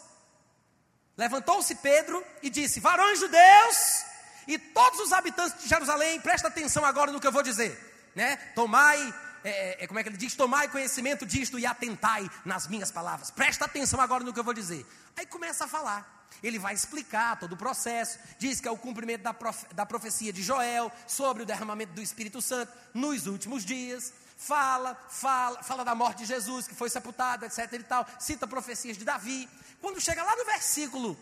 [SPEAKER 1] Levantou-se Pedro e disse: Varões judeus e todos os habitantes de Jerusalém, presta atenção agora no que eu vou dizer, né? Tomai, é, é, é, como é que ele diz? Tomai conhecimento disto e atentai nas minhas palavras. Presta atenção agora no que eu vou dizer. Aí começa a falar. Ele vai explicar todo o processo, diz que é o cumprimento da, profe da profecia de Joel sobre o derramamento do Espírito Santo nos últimos dias. Fala, fala, fala da morte de Jesus, que foi sepultado, etc. e tal. Cita profecias de Davi. Quando chega lá no versículo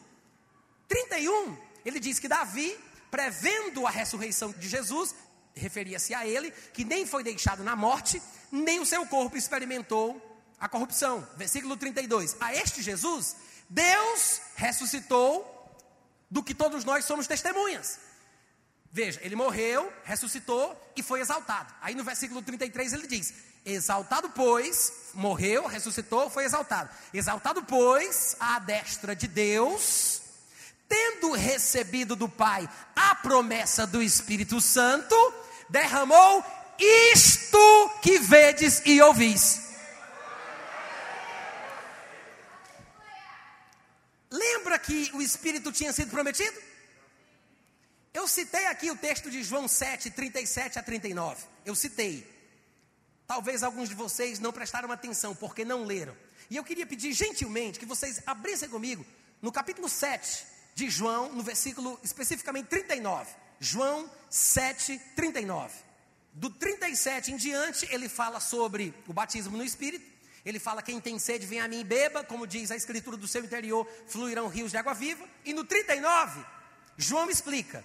[SPEAKER 1] 31, ele diz que Davi, prevendo a ressurreição de Jesus, referia-se a ele, que nem foi deixado na morte, nem o seu corpo experimentou a corrupção. Versículo 32. A este Jesus Deus ressuscitou do que todos nós somos testemunhas. Veja, ele morreu, ressuscitou e foi exaltado. Aí no versículo 33 ele diz: Exaltado, pois, morreu, ressuscitou, foi exaltado. Exaltado, pois, à destra de Deus, tendo recebido do Pai a promessa do Espírito Santo, derramou isto que vedes e ouvis. Lembra que o Espírito tinha sido prometido? Eu citei aqui o texto de João 7, 37 a 39. Eu citei. Talvez alguns de vocês não prestaram atenção porque não leram. E eu queria pedir gentilmente que vocês abrissem comigo no capítulo 7 de João, no versículo especificamente 39. João 7, 39. Do 37 em diante, ele fala sobre o batismo no Espírito. Ele fala: Quem tem sede, vem a mim e beba, como diz a escritura do seu interior, fluirão rios de água viva. E no 39, João explica: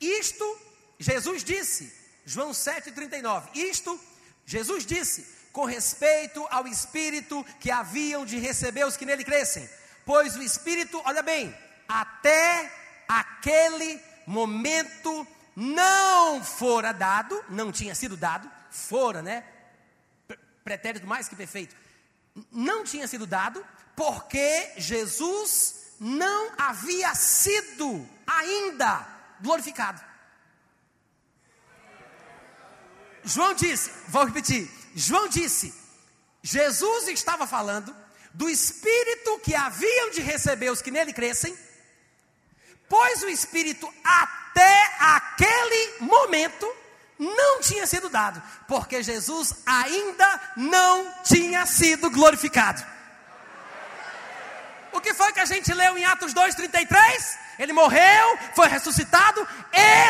[SPEAKER 1] Isto, Jesus disse, João 7,39, isto, Jesus disse, com respeito ao Espírito que haviam de receber os que nele crescem. Pois o Espírito, olha bem, até aquele momento não fora dado, não tinha sido dado, fora, né? pretérito mais que perfeito, não tinha sido dado, porque Jesus não havia sido ainda glorificado. João disse, vou repetir, João disse, Jesus estava falando do Espírito que haviam de receber os que nele crescem, pois o Espírito até aquele momento não tinha sido dado, porque Jesus ainda não tinha sido glorificado. O que foi que a gente leu em Atos 2,33? Ele morreu, foi ressuscitado,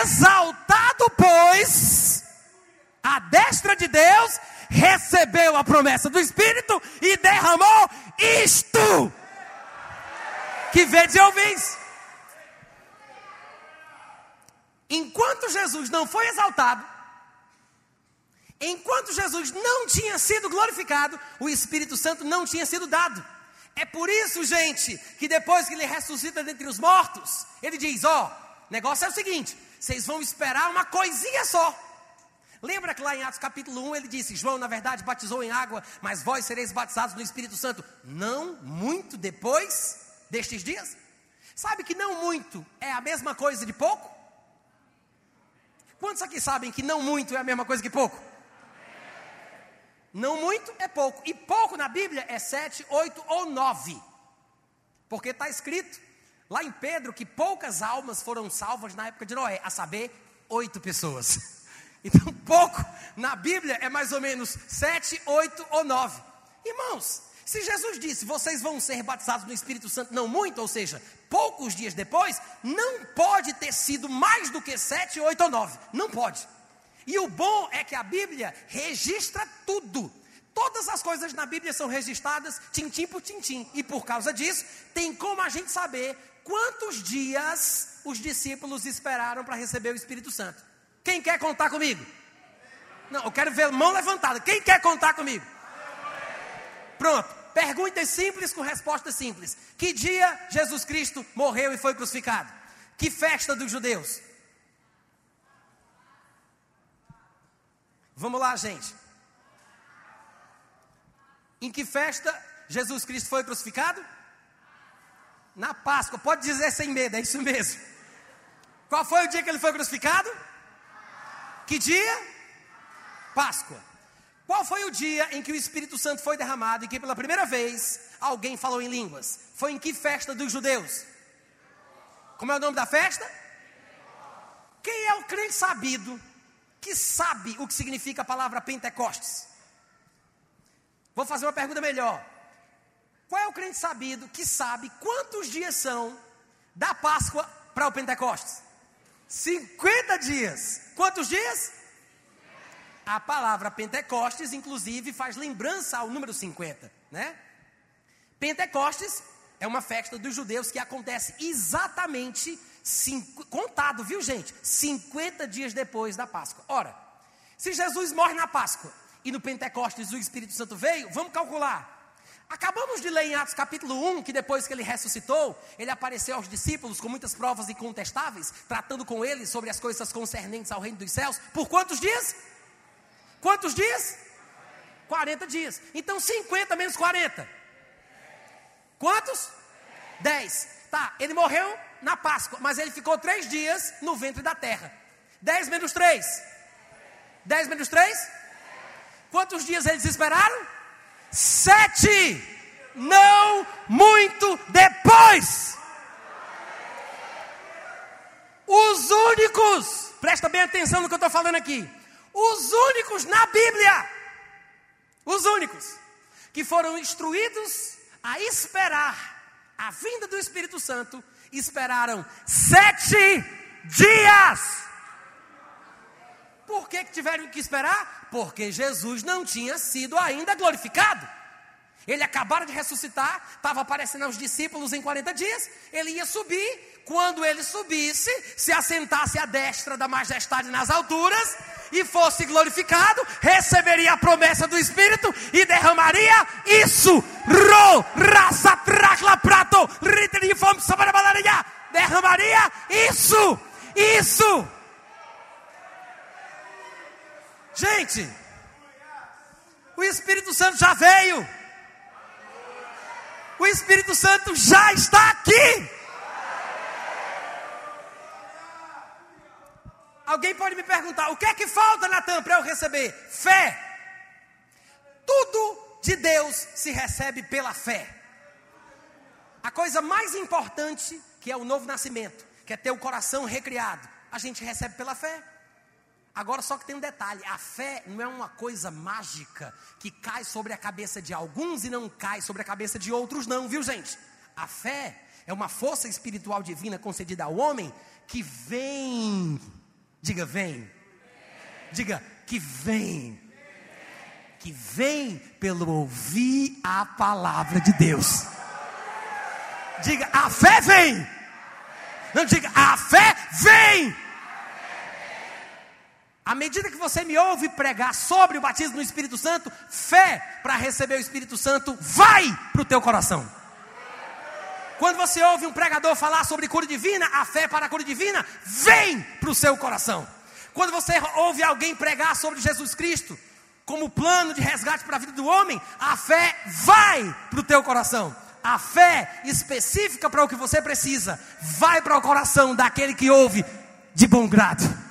[SPEAKER 1] exaltado, pois, a destra de Deus, recebeu a promessa do Espírito e derramou isto que vede e ouvis. Enquanto Jesus não foi exaltado, Enquanto Jesus não tinha sido glorificado, o Espírito Santo não tinha sido dado. É por isso, gente, que depois que ele ressuscita dentre os mortos, ele diz: Ó, oh, negócio é o seguinte, vocês vão esperar uma coisinha só. Lembra que lá em Atos capítulo 1 ele disse: João, na verdade, batizou em água, mas vós sereis batizados no Espírito Santo. Não muito depois destes dias? Sabe que não muito é a mesma coisa de pouco? Quantos aqui sabem que não muito é a mesma coisa que pouco? Não muito é pouco. E pouco na Bíblia é sete, oito ou nove. Porque está escrito lá em Pedro que poucas almas foram salvas na época de Noé, a saber, oito pessoas. <laughs> Então, pouco na Bíblia é mais ou menos sete, oito ou nove. Irmãos, se Jesus disse, vocês vão ser batizados no Espírito Santo, não muito, ou seja, poucos dias depois, não pode ter sido mais do que sete, oito ou nove. Não pode. E o bom é que a Bíblia registra tudo. Todas as coisas na Bíblia são registradas tintim por tintim. E por causa disso, tem como a gente saber quantos dias os discípulos esperaram para receber o Espírito Santo. Quem quer contar comigo? Não, eu quero ver mão levantada. Quem quer contar comigo? Pronto. Perguntas simples com respostas simples. Que dia Jesus Cristo morreu e foi crucificado? Que festa dos judeus? Vamos lá, gente. Em que festa Jesus Cristo foi crucificado? Na Páscoa. Pode dizer sem medo, é isso mesmo. Qual foi o dia que ele foi crucificado? Que dia? Páscoa. Qual foi o dia em que o Espírito Santo foi derramado e que pela primeira vez alguém falou em línguas? Foi em que festa dos judeus? Como é o nome da festa? Quem é o crente sabido que sabe o que significa a palavra Pentecostes? Vou fazer uma pergunta melhor. Qual é o crente sabido que sabe quantos dias são Da Páscoa para o Pentecostes? 50 dias. Quantos dias? A palavra Pentecostes, inclusive, faz lembrança ao número 50, né? Pentecostes é uma festa dos judeus que acontece exatamente, cinco, contado, viu gente? 50 dias depois da Páscoa. Ora, se Jesus morre na Páscoa e no Pentecostes o Espírito Santo veio, vamos calcular. Acabamos de ler em Atos capítulo 1 que depois que ele ressuscitou, ele apareceu aos discípulos com muitas provas incontestáveis, tratando com eles sobre as coisas concernentes ao reino dos céus. Por quantos dias? Quantos dias? 40 dias. Então 50 menos 40. Quantos? 10. Tá, ele morreu na Páscoa, mas ele ficou três dias no ventre da terra. 10 menos 3. 10 menos 3? Quantos dias eles esperaram? Sete, não muito depois. Os únicos, presta bem atenção no que eu estou falando aqui. Os únicos na Bíblia, os únicos que foram instruídos a esperar a vinda do Espírito Santo, esperaram sete dias. Por que, que tiveram que esperar? Porque Jesus não tinha sido ainda glorificado. Ele acabara de ressuscitar, estava aparecendo aos discípulos em 40 dias, ele ia subir. Quando ele subisse, se assentasse à destra da majestade nas alturas e fosse glorificado, receberia a promessa do Espírito e derramaria isso. Ro, raça, tracla, prato, derramaria isso, isso. Gente, o Espírito Santo já veio. O Espírito Santo já está aqui. Alguém pode me perguntar: o que é que falta, Natan, para eu receber? Fé. Tudo de Deus se recebe pela fé. A coisa mais importante, que é o novo nascimento, que é ter o coração recriado, a gente recebe pela fé. Agora, só que tem um detalhe: a fé não é uma coisa mágica que cai sobre a cabeça de alguns e não cai sobre a cabeça de outros, não, viu, gente? A fé é uma força espiritual divina concedida ao homem que vem, diga, vem, diga, que vem, que vem pelo ouvir a palavra de Deus. Diga, a fé vem. Não diga, a fé vem à medida que você me ouve pregar sobre o batismo no Espírito Santo, fé para receber o Espírito Santo vai para o teu coração. Quando você ouve um pregador falar sobre cura divina, a fé para a cura divina vem para o seu coração. Quando você ouve alguém pregar sobre Jesus Cristo, como plano de resgate para a vida do homem, a fé vai para o teu coração. A fé específica para o que você precisa vai para o coração daquele que ouve de bom grado.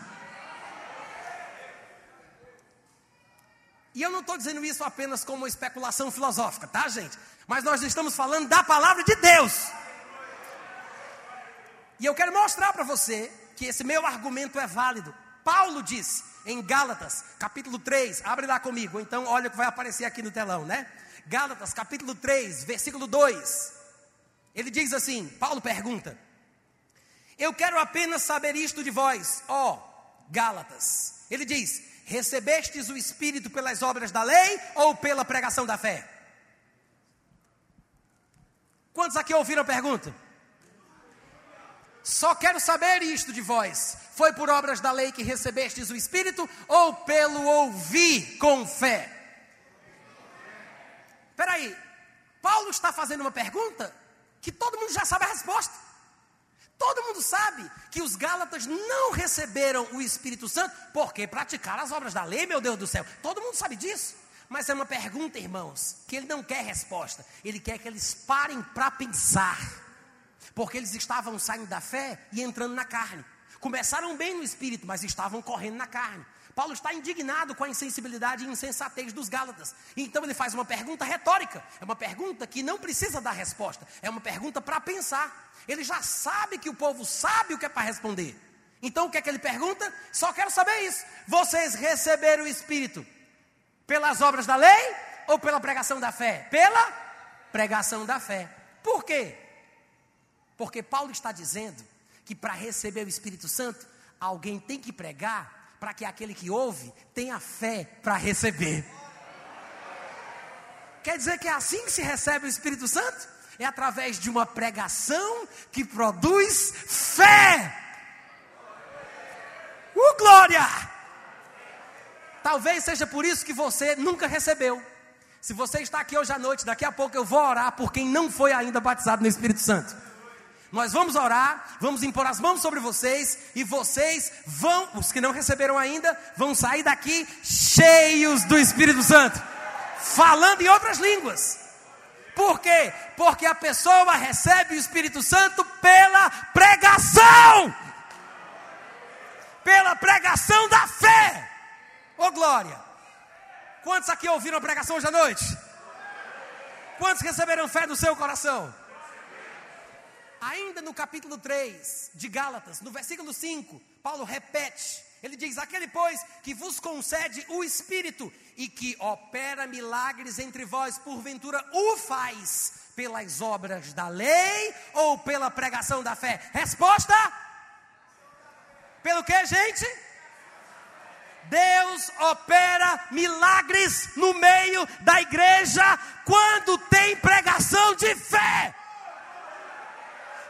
[SPEAKER 1] E eu não estou dizendo isso apenas como uma especulação filosófica, tá, gente? Mas nós estamos falando da palavra de Deus. E eu quero mostrar para você que esse meu argumento é válido. Paulo disse em Gálatas, capítulo 3, abre lá comigo, então olha o que vai aparecer aqui no telão, né? Gálatas, capítulo 3, versículo 2. Ele diz assim: Paulo pergunta: Eu quero apenas saber isto de vós, ó Gálatas. Ele diz: recebestes o Espírito pelas obras da lei ou pela pregação da fé? Quantos aqui ouviram a pergunta? Só quero saber isto de vós: foi por obras da lei que recebestes o Espírito ou pelo ouvir com fé? Espera aí, Paulo está fazendo uma pergunta que todo mundo já sabe a resposta. Todo mundo sabe que os Gálatas não receberam o Espírito Santo porque praticaram as obras da lei, meu Deus do céu. Todo mundo sabe disso. Mas é uma pergunta, irmãos, que ele não quer resposta. Ele quer que eles parem para pensar. Porque eles estavam saindo da fé e entrando na carne. Começaram bem no espírito, mas estavam correndo na carne. Paulo está indignado com a insensibilidade e insensatez dos Gálatas. Então ele faz uma pergunta retórica. É uma pergunta que não precisa dar resposta. É uma pergunta para pensar. Ele já sabe que o povo sabe o que é para responder. Então o que é que ele pergunta? Só quero saber isso. Vocês receberam o Espírito pelas obras da lei ou pela pregação da fé? Pela pregação da fé. Por quê? Porque Paulo está dizendo que para receber o Espírito Santo, alguém tem que pregar para que aquele que ouve tenha fé para receber. Quer dizer que é assim que se recebe o Espírito Santo? É através de uma pregação que produz fé. Uh, glória! Talvez seja por isso que você nunca recebeu. Se você está aqui hoje à noite, daqui a pouco eu vou orar por quem não foi ainda batizado no Espírito Santo. Nós vamos orar, vamos impor as mãos sobre vocês e vocês vão, os que não receberam ainda, vão sair daqui cheios do Espírito Santo, falando em outras línguas. Por quê? Porque a pessoa recebe o Espírito Santo pela pregação. Pela pregação da fé. Ô oh, glória! Quantos aqui ouviram a pregação hoje à noite? Quantos receberam fé do seu coração? Ainda no capítulo 3 de Gálatas, no versículo 5, Paulo repete. Ele diz: Aquele, pois, que vos concede o Espírito e que opera milagres entre vós, porventura o faz pelas obras da lei ou pela pregação da fé? Resposta: Pelo que, gente? Deus opera milagres no meio da igreja quando tem pregação de fé.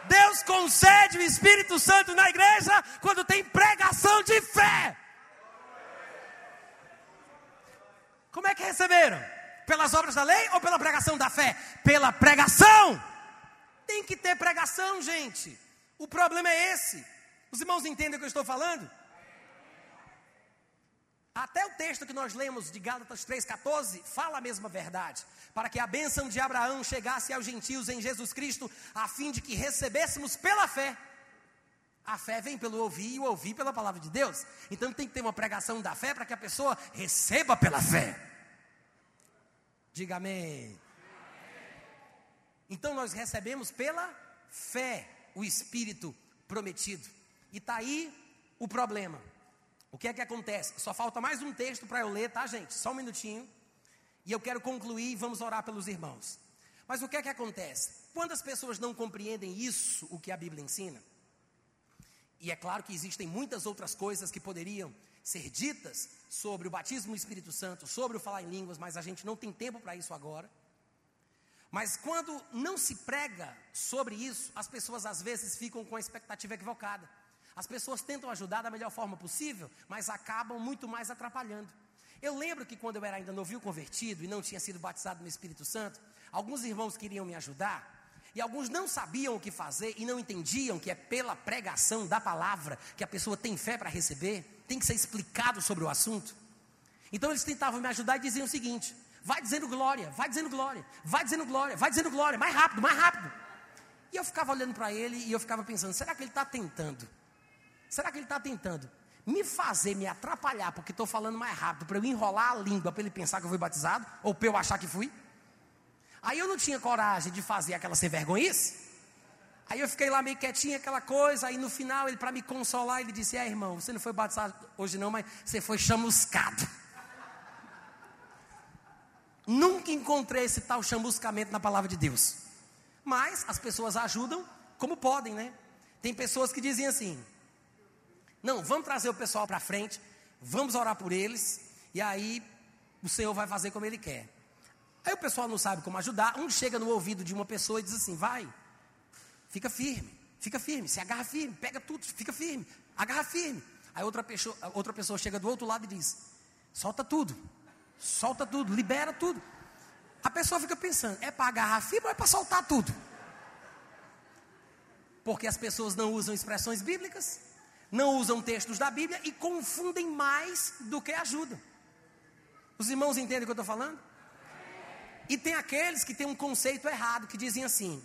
[SPEAKER 1] Deus concede o Espírito Santo na igreja quando tem pregação de fé. Como é que receberam? Pelas obras da lei ou pela pregação da fé? Pela pregação. Tem que ter pregação, gente. O problema é esse. Os irmãos entendem o que eu estou falando? Até o texto que nós lemos de Gálatas 3,14 fala a mesma verdade. Para que a bênção de Abraão chegasse aos gentios em Jesus Cristo, a fim de que recebêssemos pela fé. A fé vem pelo ouvir e o ouvir pela palavra de Deus. Então tem que ter uma pregação da fé para que a pessoa receba pela fé. Diga amém. Então nós recebemos pela fé o Espírito prometido. E está aí o problema. O que é que acontece? Só falta mais um texto para eu ler, tá, gente? Só um minutinho. E eu quero concluir e vamos orar pelos irmãos. Mas o que é que acontece? Quando as pessoas não compreendem isso, o que a Bíblia ensina, e é claro que existem muitas outras coisas que poderiam ser ditas sobre o batismo no Espírito Santo, sobre o falar em línguas, mas a gente não tem tempo para isso agora. Mas quando não se prega sobre isso, as pessoas às vezes ficam com a expectativa equivocada. As pessoas tentam ajudar da melhor forma possível, mas acabam muito mais atrapalhando. Eu lembro que quando eu era ainda novinho convertido e não tinha sido batizado no Espírito Santo, alguns irmãos queriam me ajudar, e alguns não sabiam o que fazer e não entendiam que é pela pregação da palavra que a pessoa tem fé para receber, tem que ser explicado sobre o assunto. Então eles tentavam me ajudar e diziam o seguinte: vai dizendo glória, vai dizendo glória, vai dizendo glória, vai dizendo glória, mais rápido, mais rápido. E eu ficava olhando para ele e eu ficava pensando: será que ele está tentando Será que ele está tentando me fazer me atrapalhar porque estou falando mais rápido para eu enrolar a língua para ele pensar que eu fui batizado ou para eu achar que fui? Aí eu não tinha coragem de fazer aquela sem vergonhice. Aí eu fiquei lá meio quietinho, aquela coisa. Aí no final, ele para me consolar, ele disse: É, irmão, você não foi batizado hoje não, mas você foi chamuscado. Nunca encontrei esse tal chamuscamento na palavra de Deus. Mas as pessoas ajudam como podem, né? Tem pessoas que dizem assim: não, vamos trazer o pessoal para frente, vamos orar por eles, e aí o Senhor vai fazer como Ele quer. Aí o pessoal não sabe como ajudar, um chega no ouvido de uma pessoa e diz assim: vai, fica firme, fica firme, se agarra firme, pega tudo, fica firme, agarra firme. Aí outra pessoa, outra pessoa chega do outro lado e diz: solta tudo, solta tudo, libera tudo. A pessoa fica pensando: é para agarrar firme ou é para soltar tudo? Porque as pessoas não usam expressões bíblicas não usam textos da Bíblia e confundem mais do que ajudam. Os irmãos entendem o que eu estou falando? E tem aqueles que têm um conceito errado, que dizem assim: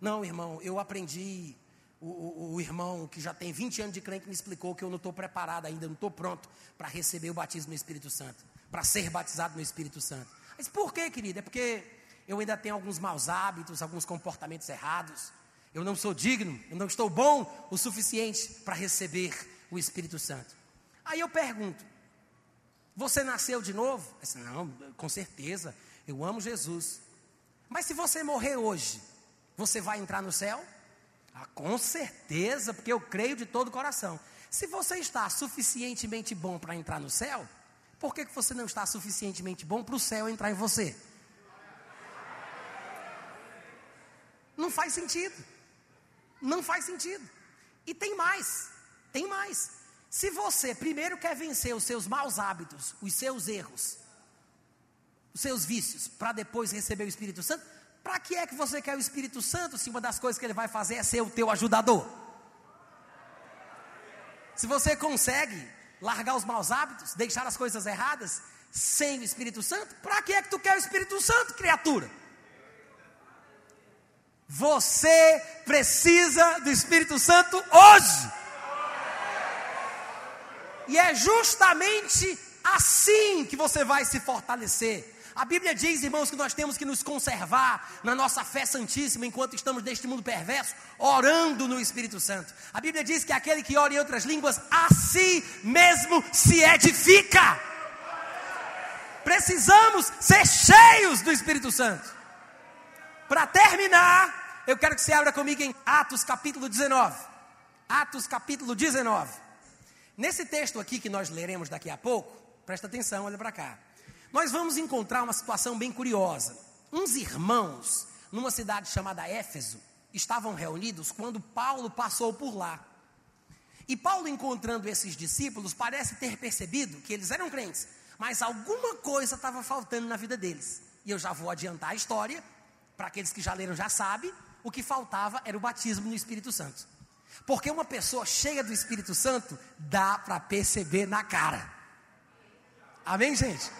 [SPEAKER 1] não, irmão, eu aprendi. O, o, o irmão que já tem 20 anos de crente me explicou que eu não estou preparado ainda, não estou pronto para receber o batismo no Espírito Santo, para ser batizado no Espírito Santo. Mas por quê, querido? É porque eu ainda tenho alguns maus hábitos, alguns comportamentos errados eu não sou digno, eu não estou bom o suficiente para receber o Espírito Santo. Aí eu pergunto: você nasceu de novo? Disse, não, com certeza, eu amo Jesus. Mas se você morrer hoje, você vai entrar no céu? Ah, com certeza, porque eu creio de todo o coração. Se você está suficientemente bom para entrar no céu, por que, que você não está suficientemente bom para o céu entrar em você? Não faz sentido. Não faz sentido. E tem mais. Tem mais. Se você primeiro quer vencer os seus maus hábitos, os seus erros, os seus vícios, para depois receber o Espírito Santo, para que é que você quer o Espírito Santo se uma das coisas que ele vai fazer é ser o teu ajudador? Se você consegue largar os maus hábitos, deixar as coisas erradas, sem o Espírito Santo, para que é que tu quer o Espírito Santo, criatura? Você precisa do Espírito Santo hoje. E é justamente assim que você vai se fortalecer. A Bíblia diz, irmãos, que nós temos que nos conservar na nossa fé santíssima enquanto estamos neste mundo perverso, orando no Espírito Santo. A Bíblia diz que aquele que ora em outras línguas, a si mesmo se edifica. Precisamos ser cheios do Espírito Santo. Para terminar, eu quero que você abra comigo em Atos capítulo 19. Atos capítulo 19. Nesse texto aqui que nós leremos daqui a pouco, presta atenção, olha para cá nós vamos encontrar uma situação bem curiosa. Uns irmãos, numa cidade chamada Éfeso, estavam reunidos quando Paulo passou por lá. E Paulo, encontrando esses discípulos, parece ter percebido que eles eram crentes, mas alguma coisa estava faltando na vida deles. E eu já vou adiantar a história, para aqueles que já leram já sabem, o que faltava era o batismo no Espírito Santo. Porque uma pessoa cheia do Espírito Santo dá para perceber na cara. Amém, gente?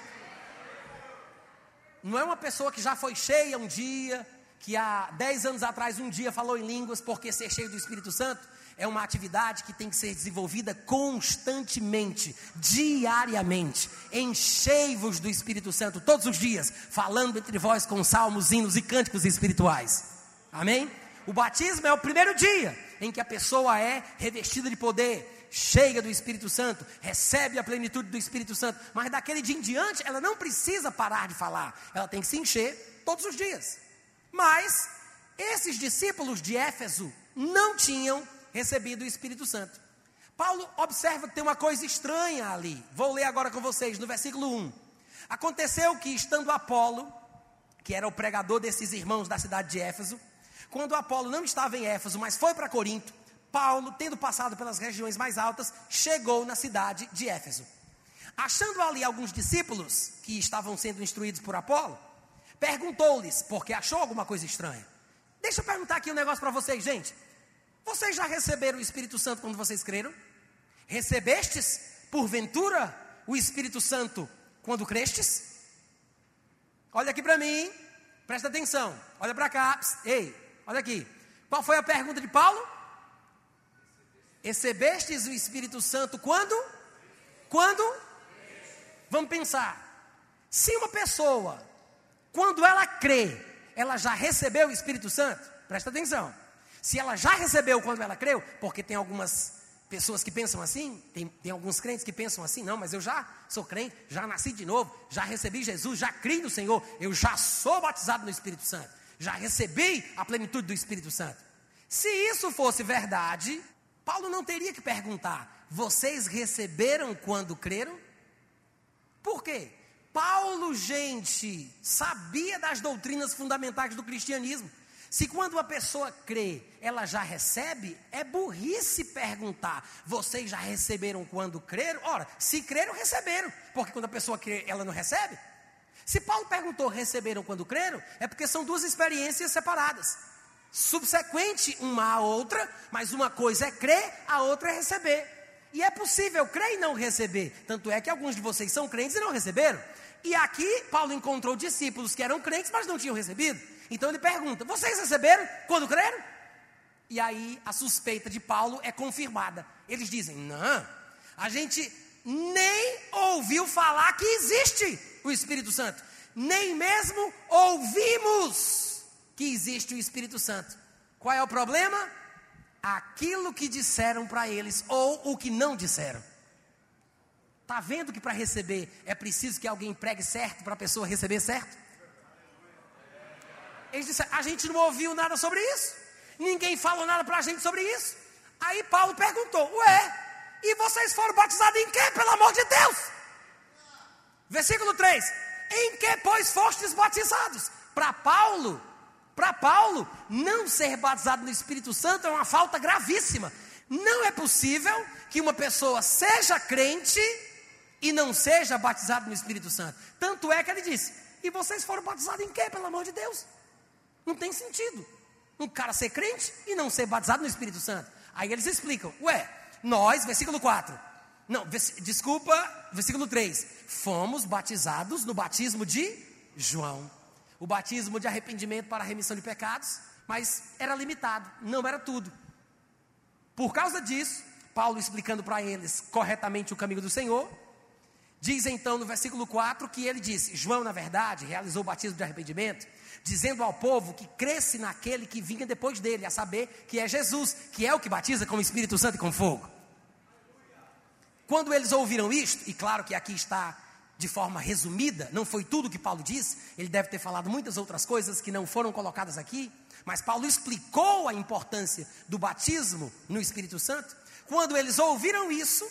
[SPEAKER 1] Não é uma pessoa que já foi cheia um dia, que há 10 anos atrás um dia falou em línguas, porque ser cheio do Espírito Santo é uma atividade que tem que ser desenvolvida constantemente, diariamente. Enchei-vos do Espírito Santo todos os dias, falando entre vós com salmos, hinos e cânticos espirituais. Amém? O batismo é o primeiro dia em que a pessoa é revestida de poder, cheia do Espírito Santo, recebe a plenitude do Espírito Santo, mas daquele dia em diante ela não precisa parar de falar, ela tem que se encher todos os dias. Mas esses discípulos de Éfeso não tinham recebido o Espírito Santo. Paulo observa que tem uma coisa estranha ali. Vou ler agora com vocês no versículo 1. Aconteceu que, estando Apolo, que era o pregador desses irmãos da cidade de Éfeso, quando Apolo não estava em Éfeso, mas foi para Corinto, Paulo, tendo passado pelas regiões mais altas, chegou na cidade de Éfeso. Achando ali alguns discípulos que estavam sendo instruídos por Apolo, perguntou-lhes, porque achou alguma coisa estranha. Deixa eu perguntar aqui um negócio para vocês, gente. Vocês já receberam o Espírito Santo quando vocês creram? Recebestes, porventura, o Espírito Santo quando crestes? Olha aqui para mim, presta atenção, olha para cá, ei, olha aqui. Qual foi a pergunta de Paulo? Recebestes o Espírito Santo quando? Quando? Vamos pensar. Se uma pessoa, quando ela crê, ela já recebeu o Espírito Santo, presta atenção. Se ela já recebeu quando ela creu, porque tem algumas pessoas que pensam assim, tem, tem alguns crentes que pensam assim, não, mas eu já sou crente, já nasci de novo, já recebi Jesus, já criei no Senhor, eu já sou batizado no Espírito Santo, já recebi a plenitude do Espírito Santo. Se isso fosse verdade, Paulo não teria que perguntar: vocês receberam quando creram? Por quê? Paulo, gente, sabia das doutrinas fundamentais do cristianismo. Se quando uma pessoa crê, ela já recebe, é burrice perguntar: vocês já receberam quando creram? Ora, se creram, receberam, porque quando a pessoa crê, ela não recebe. Se Paulo perguntou: receberam quando creram? É porque são duas experiências separadas subsequente uma à outra, mas uma coisa é crer, a outra é receber. E é possível crer e não receber. Tanto é que alguns de vocês são crentes e não receberam. E aqui Paulo encontrou discípulos que eram crentes, mas não tinham recebido. Então ele pergunta: Vocês receberam quando creram? E aí a suspeita de Paulo é confirmada. Eles dizem: Não, a gente nem ouviu falar que existe o Espírito Santo, nem mesmo ouvimos que existe o Espírito Santo. Qual é o problema? Aquilo que disseram para eles ou o que não disseram. Está vendo que para receber é preciso que alguém pregue certo para a pessoa receber certo? Eles disseram, a gente não ouviu nada sobre isso. Ninguém falou nada para a gente sobre isso. Aí Paulo perguntou: Ué, e vocês foram batizados em quê, pelo amor de Deus? Versículo 3: Em que, pois, fostes batizados? Para Paulo, para Paulo, não ser batizado no Espírito Santo é uma falta gravíssima. Não é possível que uma pessoa seja crente e não seja batizado no Espírito Santo. Tanto é que ele disse: E vocês foram batizados em quê, pelo amor de Deus? Não tem sentido. Um cara ser crente e não ser batizado no Espírito Santo. Aí eles explicam: Ué, nós, versículo 4. Não, desculpa, versículo 3. Fomos batizados no batismo de João. O batismo de arrependimento para a remissão de pecados, mas era limitado, não era tudo. Por causa disso, Paulo explicando para eles corretamente o caminho do Senhor, diz então no versículo 4 que ele disse: João, na verdade, realizou o batismo de arrependimento, dizendo ao povo que cresce naquele que vinha depois dele, a saber que é Jesus, que é o que batiza com o Espírito Santo e com fogo. Quando eles ouviram isto, e claro que aqui está de forma resumida, não foi tudo que Paulo disse, ele deve ter falado muitas outras coisas que não foram colocadas aqui, mas Paulo explicou a importância do batismo no Espírito Santo. Quando eles ouviram isso,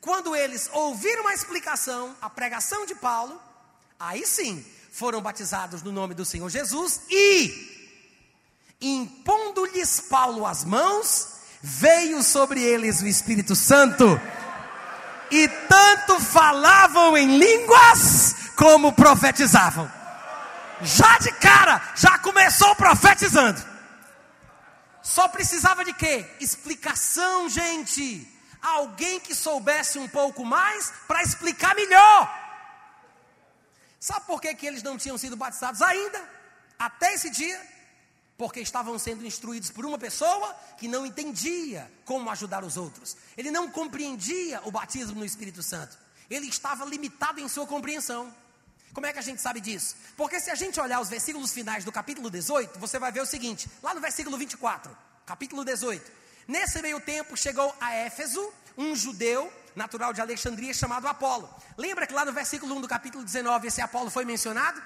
[SPEAKER 1] quando eles ouviram a explicação, a pregação de Paulo, aí sim foram batizados no nome do Senhor Jesus e, impondo-lhes Paulo as mãos, veio sobre eles o Espírito Santo e tanto falavam em línguas como profetizavam. Já de cara, já começou profetizando. Só precisava de quê? Explicação, gente. Alguém que soubesse um pouco mais para explicar melhor. Sabe por que, que eles não tinham sido batizados ainda? Até esse dia? porque estavam sendo instruídos por uma pessoa que não entendia como ajudar os outros. Ele não compreendia o batismo no Espírito Santo. Ele estava limitado em sua compreensão. Como é que a gente sabe disso? Porque se a gente olhar os versículos finais do capítulo 18, você vai ver o seguinte, lá no versículo 24, capítulo 18. Nesse meio tempo chegou a Éfeso um judeu natural de Alexandria chamado Apolo. Lembra que lá no versículo 1 do capítulo 19 esse Apolo foi mencionado?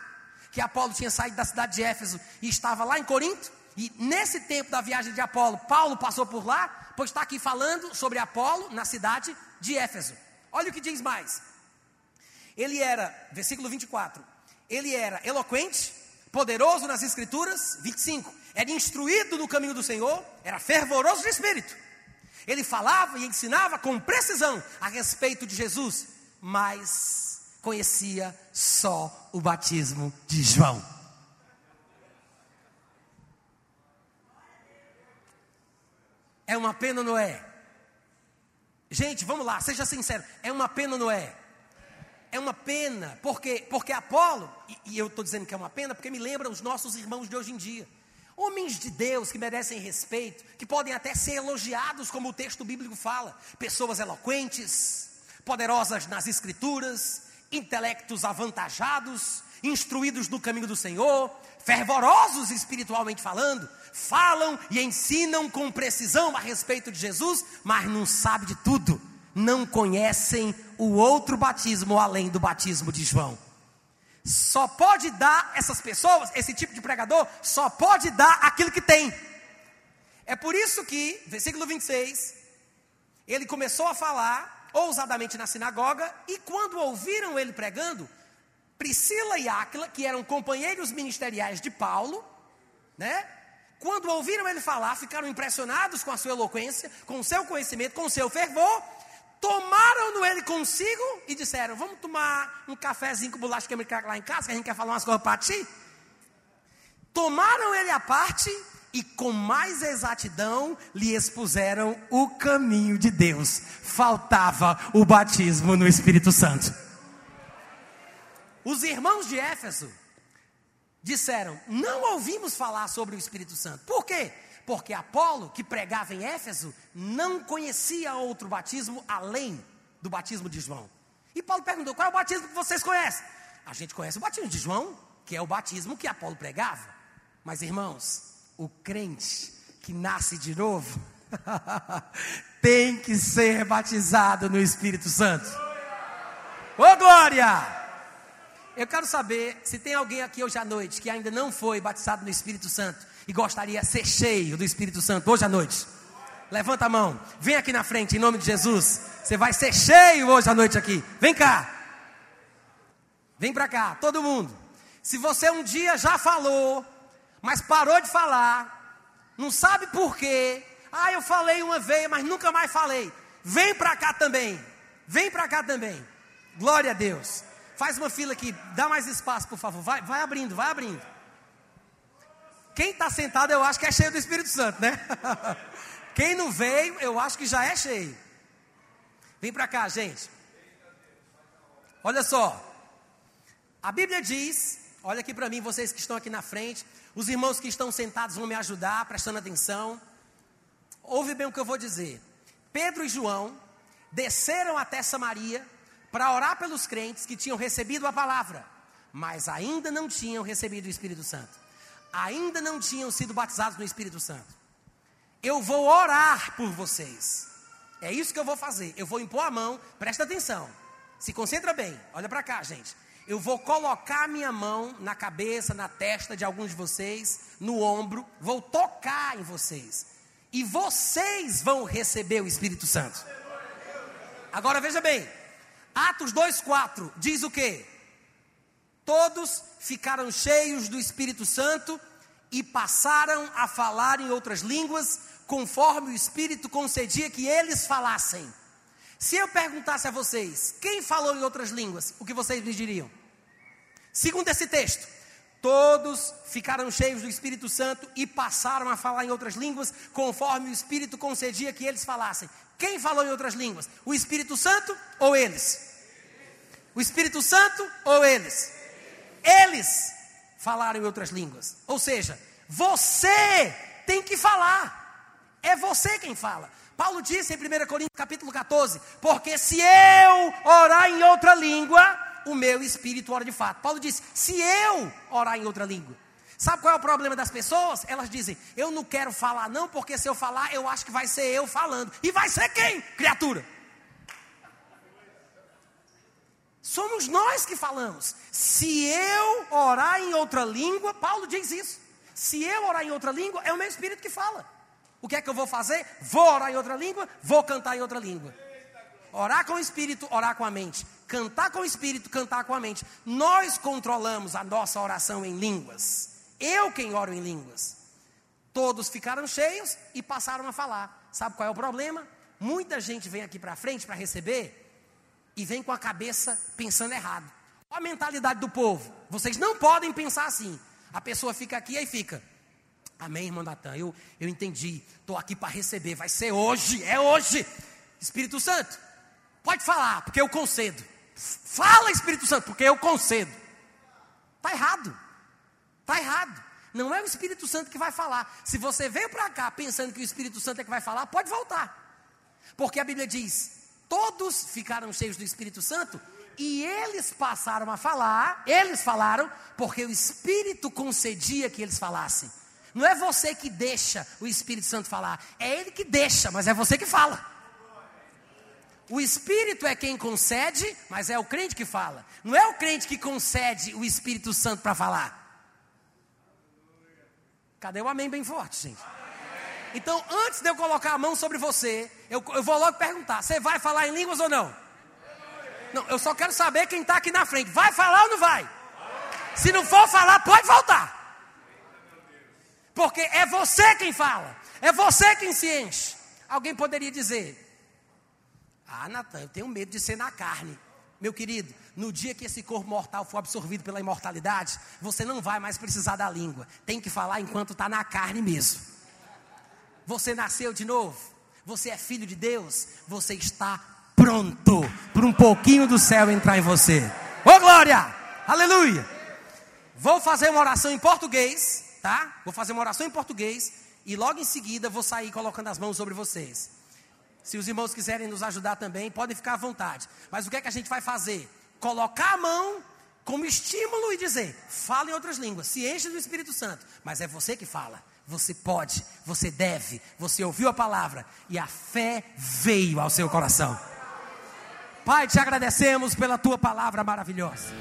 [SPEAKER 1] que Apolo tinha saído da cidade de Éfeso e estava lá em Corinto. E nesse tempo da viagem de Apolo, Paulo passou por lá, pois está aqui falando sobre Apolo na cidade de Éfeso. Olha o que diz mais. Ele era, versículo 24, ele era eloquente, poderoso nas escrituras, 25, era instruído no caminho do Senhor, era fervoroso de espírito. Ele falava e ensinava com precisão a respeito de Jesus, mas conhecia só o batismo de João. É uma pena, não é? Gente, vamos lá, seja sincero. É uma pena, não é? É uma pena, porque, porque Apolo, e, e eu estou dizendo que é uma pena, porque me lembra os nossos irmãos de hoje em dia. Homens de Deus que merecem respeito, que podem até ser elogiados, como o texto bíblico fala. Pessoas eloquentes, poderosas nas escrituras, intelectos avantajados, instruídos no caminho do Senhor, fervorosos espiritualmente falando, falam e ensinam com precisão a respeito de Jesus, mas não sabem de tudo, não conhecem o outro batismo além do batismo de João. Só pode dar essas pessoas, esse tipo de pregador, só pode dar aquilo que tem. É por isso que, versículo 26, ele começou a falar ousadamente na sinagoga, e quando ouviram ele pregando, Priscila e Áquila, que eram companheiros ministeriais de Paulo, né? Quando ouviram ele falar, ficaram impressionados com a sua eloquência, com o seu conhecimento, com o seu fervor, tomaram-no ele consigo e disseram: Vamos tomar um cafezinho com bolacha que lá em casa, que a gente quer falar umas coisas para ti. Tomaram ele à parte e com mais exatidão lhe expuseram o caminho de Deus. Faltava o batismo no Espírito Santo. Os irmãos de Éfeso disseram: Não ouvimos falar sobre o Espírito Santo. Por quê? Porque Apolo, que pregava em Éfeso, não conhecia outro batismo além do batismo de João. E Paulo perguntou: Qual é o batismo que vocês conhecem? A gente conhece o batismo de João, que é o batismo que Apolo pregava. Mas irmãos, o crente que nasce de novo <laughs> tem que ser batizado no Espírito Santo. Ô oh, glória! Eu quero saber se tem alguém aqui hoje à noite que ainda não foi batizado no Espírito Santo e gostaria de ser cheio do Espírito Santo hoje à noite? Levanta a mão, vem aqui na frente em nome de Jesus. Você vai ser cheio hoje à noite aqui. Vem cá. Vem para cá, todo mundo. Se você um dia já falou, mas parou de falar, não sabe por quê. Ah, eu falei uma vez, mas nunca mais falei. Vem para cá também. Vem para cá também. Glória a Deus. Faz uma fila aqui, dá mais espaço, por favor. Vai, vai abrindo, vai abrindo. Quem está sentado, eu acho que é cheio do Espírito Santo, né? <laughs> Quem não veio, eu acho que já é cheio. Vem para cá, gente. Olha só. A Bíblia diz, olha aqui para mim, vocês que estão aqui na frente, os irmãos que estão sentados vão me ajudar, prestando atenção. Ouve bem o que eu vou dizer. Pedro e João desceram até Samaria para orar pelos crentes que tinham recebido a palavra, mas ainda não tinham recebido o Espírito Santo. Ainda não tinham sido batizados no Espírito Santo. Eu vou orar por vocês. É isso que eu vou fazer. Eu vou impor a mão, presta atenção. Se concentra bem. Olha para cá, gente. Eu vou colocar minha mão na cabeça, na testa de alguns de vocês, no ombro, vou tocar em vocês. E vocês vão receber o Espírito Santo. Agora veja bem. Atos 2:4 diz o quê? Todos ficaram cheios do Espírito Santo e passaram a falar em outras línguas, conforme o Espírito concedia que eles falassem. Se eu perguntasse a vocês, quem falou em outras línguas, o que vocês me diriam? Segundo esse texto, todos ficaram cheios do Espírito Santo e passaram a falar em outras línguas, conforme o Espírito concedia que eles falassem. Quem falou em outras línguas? O Espírito Santo ou eles? O Espírito Santo ou eles? Eles falaram em outras línguas. Ou seja, você tem que falar. É você quem fala. Paulo disse em 1 Coríntios capítulo 14: Porque se eu orar em outra língua, o meu espírito ora de fato. Paulo disse: Se eu orar em outra língua. Sabe qual é o problema das pessoas? Elas dizem: Eu não quero falar, não, porque se eu falar, eu acho que vai ser eu falando. E vai ser quem? Criatura. Somos nós que falamos. Se eu orar em outra língua, Paulo diz isso. Se eu orar em outra língua, é o meu espírito que fala. O que é que eu vou fazer? Vou orar em outra língua, vou cantar em outra língua. Orar com o espírito, orar com a mente. Cantar com o espírito, cantar com a mente. Nós controlamos a nossa oração em línguas. Eu quem oro em línguas. Todos ficaram cheios e passaram a falar. Sabe qual é o problema? Muita gente vem aqui para frente para receber e vem com a cabeça pensando errado. Olha a mentalidade do povo. Vocês não podem pensar assim. A pessoa fica aqui e fica. Amém, irmão Natan. Eu, eu entendi. Estou aqui para receber. Vai ser hoje. É hoje. Espírito Santo, pode falar, porque eu concedo. Fala, Espírito Santo, porque eu concedo. Está errado. Está errado. Não é o Espírito Santo que vai falar. Se você veio para cá pensando que o Espírito Santo é que vai falar, pode voltar. Porque a Bíblia diz: todos ficaram cheios do Espírito Santo e eles passaram a falar, eles falaram, porque o Espírito concedia que eles falassem. Não é você que deixa o Espírito Santo falar, é ele que deixa, mas é você que fala. O Espírito é quem concede, mas é o crente que fala. Não é o crente que concede o Espírito Santo para falar. Cadê o amém bem forte, gente? Então, antes de eu colocar a mão sobre você, eu, eu vou logo perguntar: você vai falar em línguas ou não? Não, eu só quero saber quem está aqui na frente. Vai falar ou não vai? Se não for falar, pode voltar. Porque é você quem fala. É você quem se enche. Alguém poderia dizer: Ah, Natan, eu tenho medo de ser na carne. Meu querido, no dia que esse corpo mortal for absorvido pela imortalidade, você não vai mais precisar da língua. Tem que falar enquanto está na carne mesmo. Você nasceu de novo. Você é filho de Deus. Você está pronto para um pouquinho do céu entrar em você. Ô oh, glória! Aleluia! Vou fazer uma oração em português, tá? Vou fazer uma oração em português e logo em seguida vou sair colocando as mãos sobre vocês. Se os irmãos quiserem nos ajudar também, podem ficar à vontade. Mas o que é que a gente vai fazer? Colocar a mão como estímulo e dizer: fala em outras línguas, se enche do Espírito Santo, mas é você que fala. Você pode, você deve, você ouviu a palavra e a fé veio ao seu coração. Pai, te agradecemos pela tua palavra maravilhosa.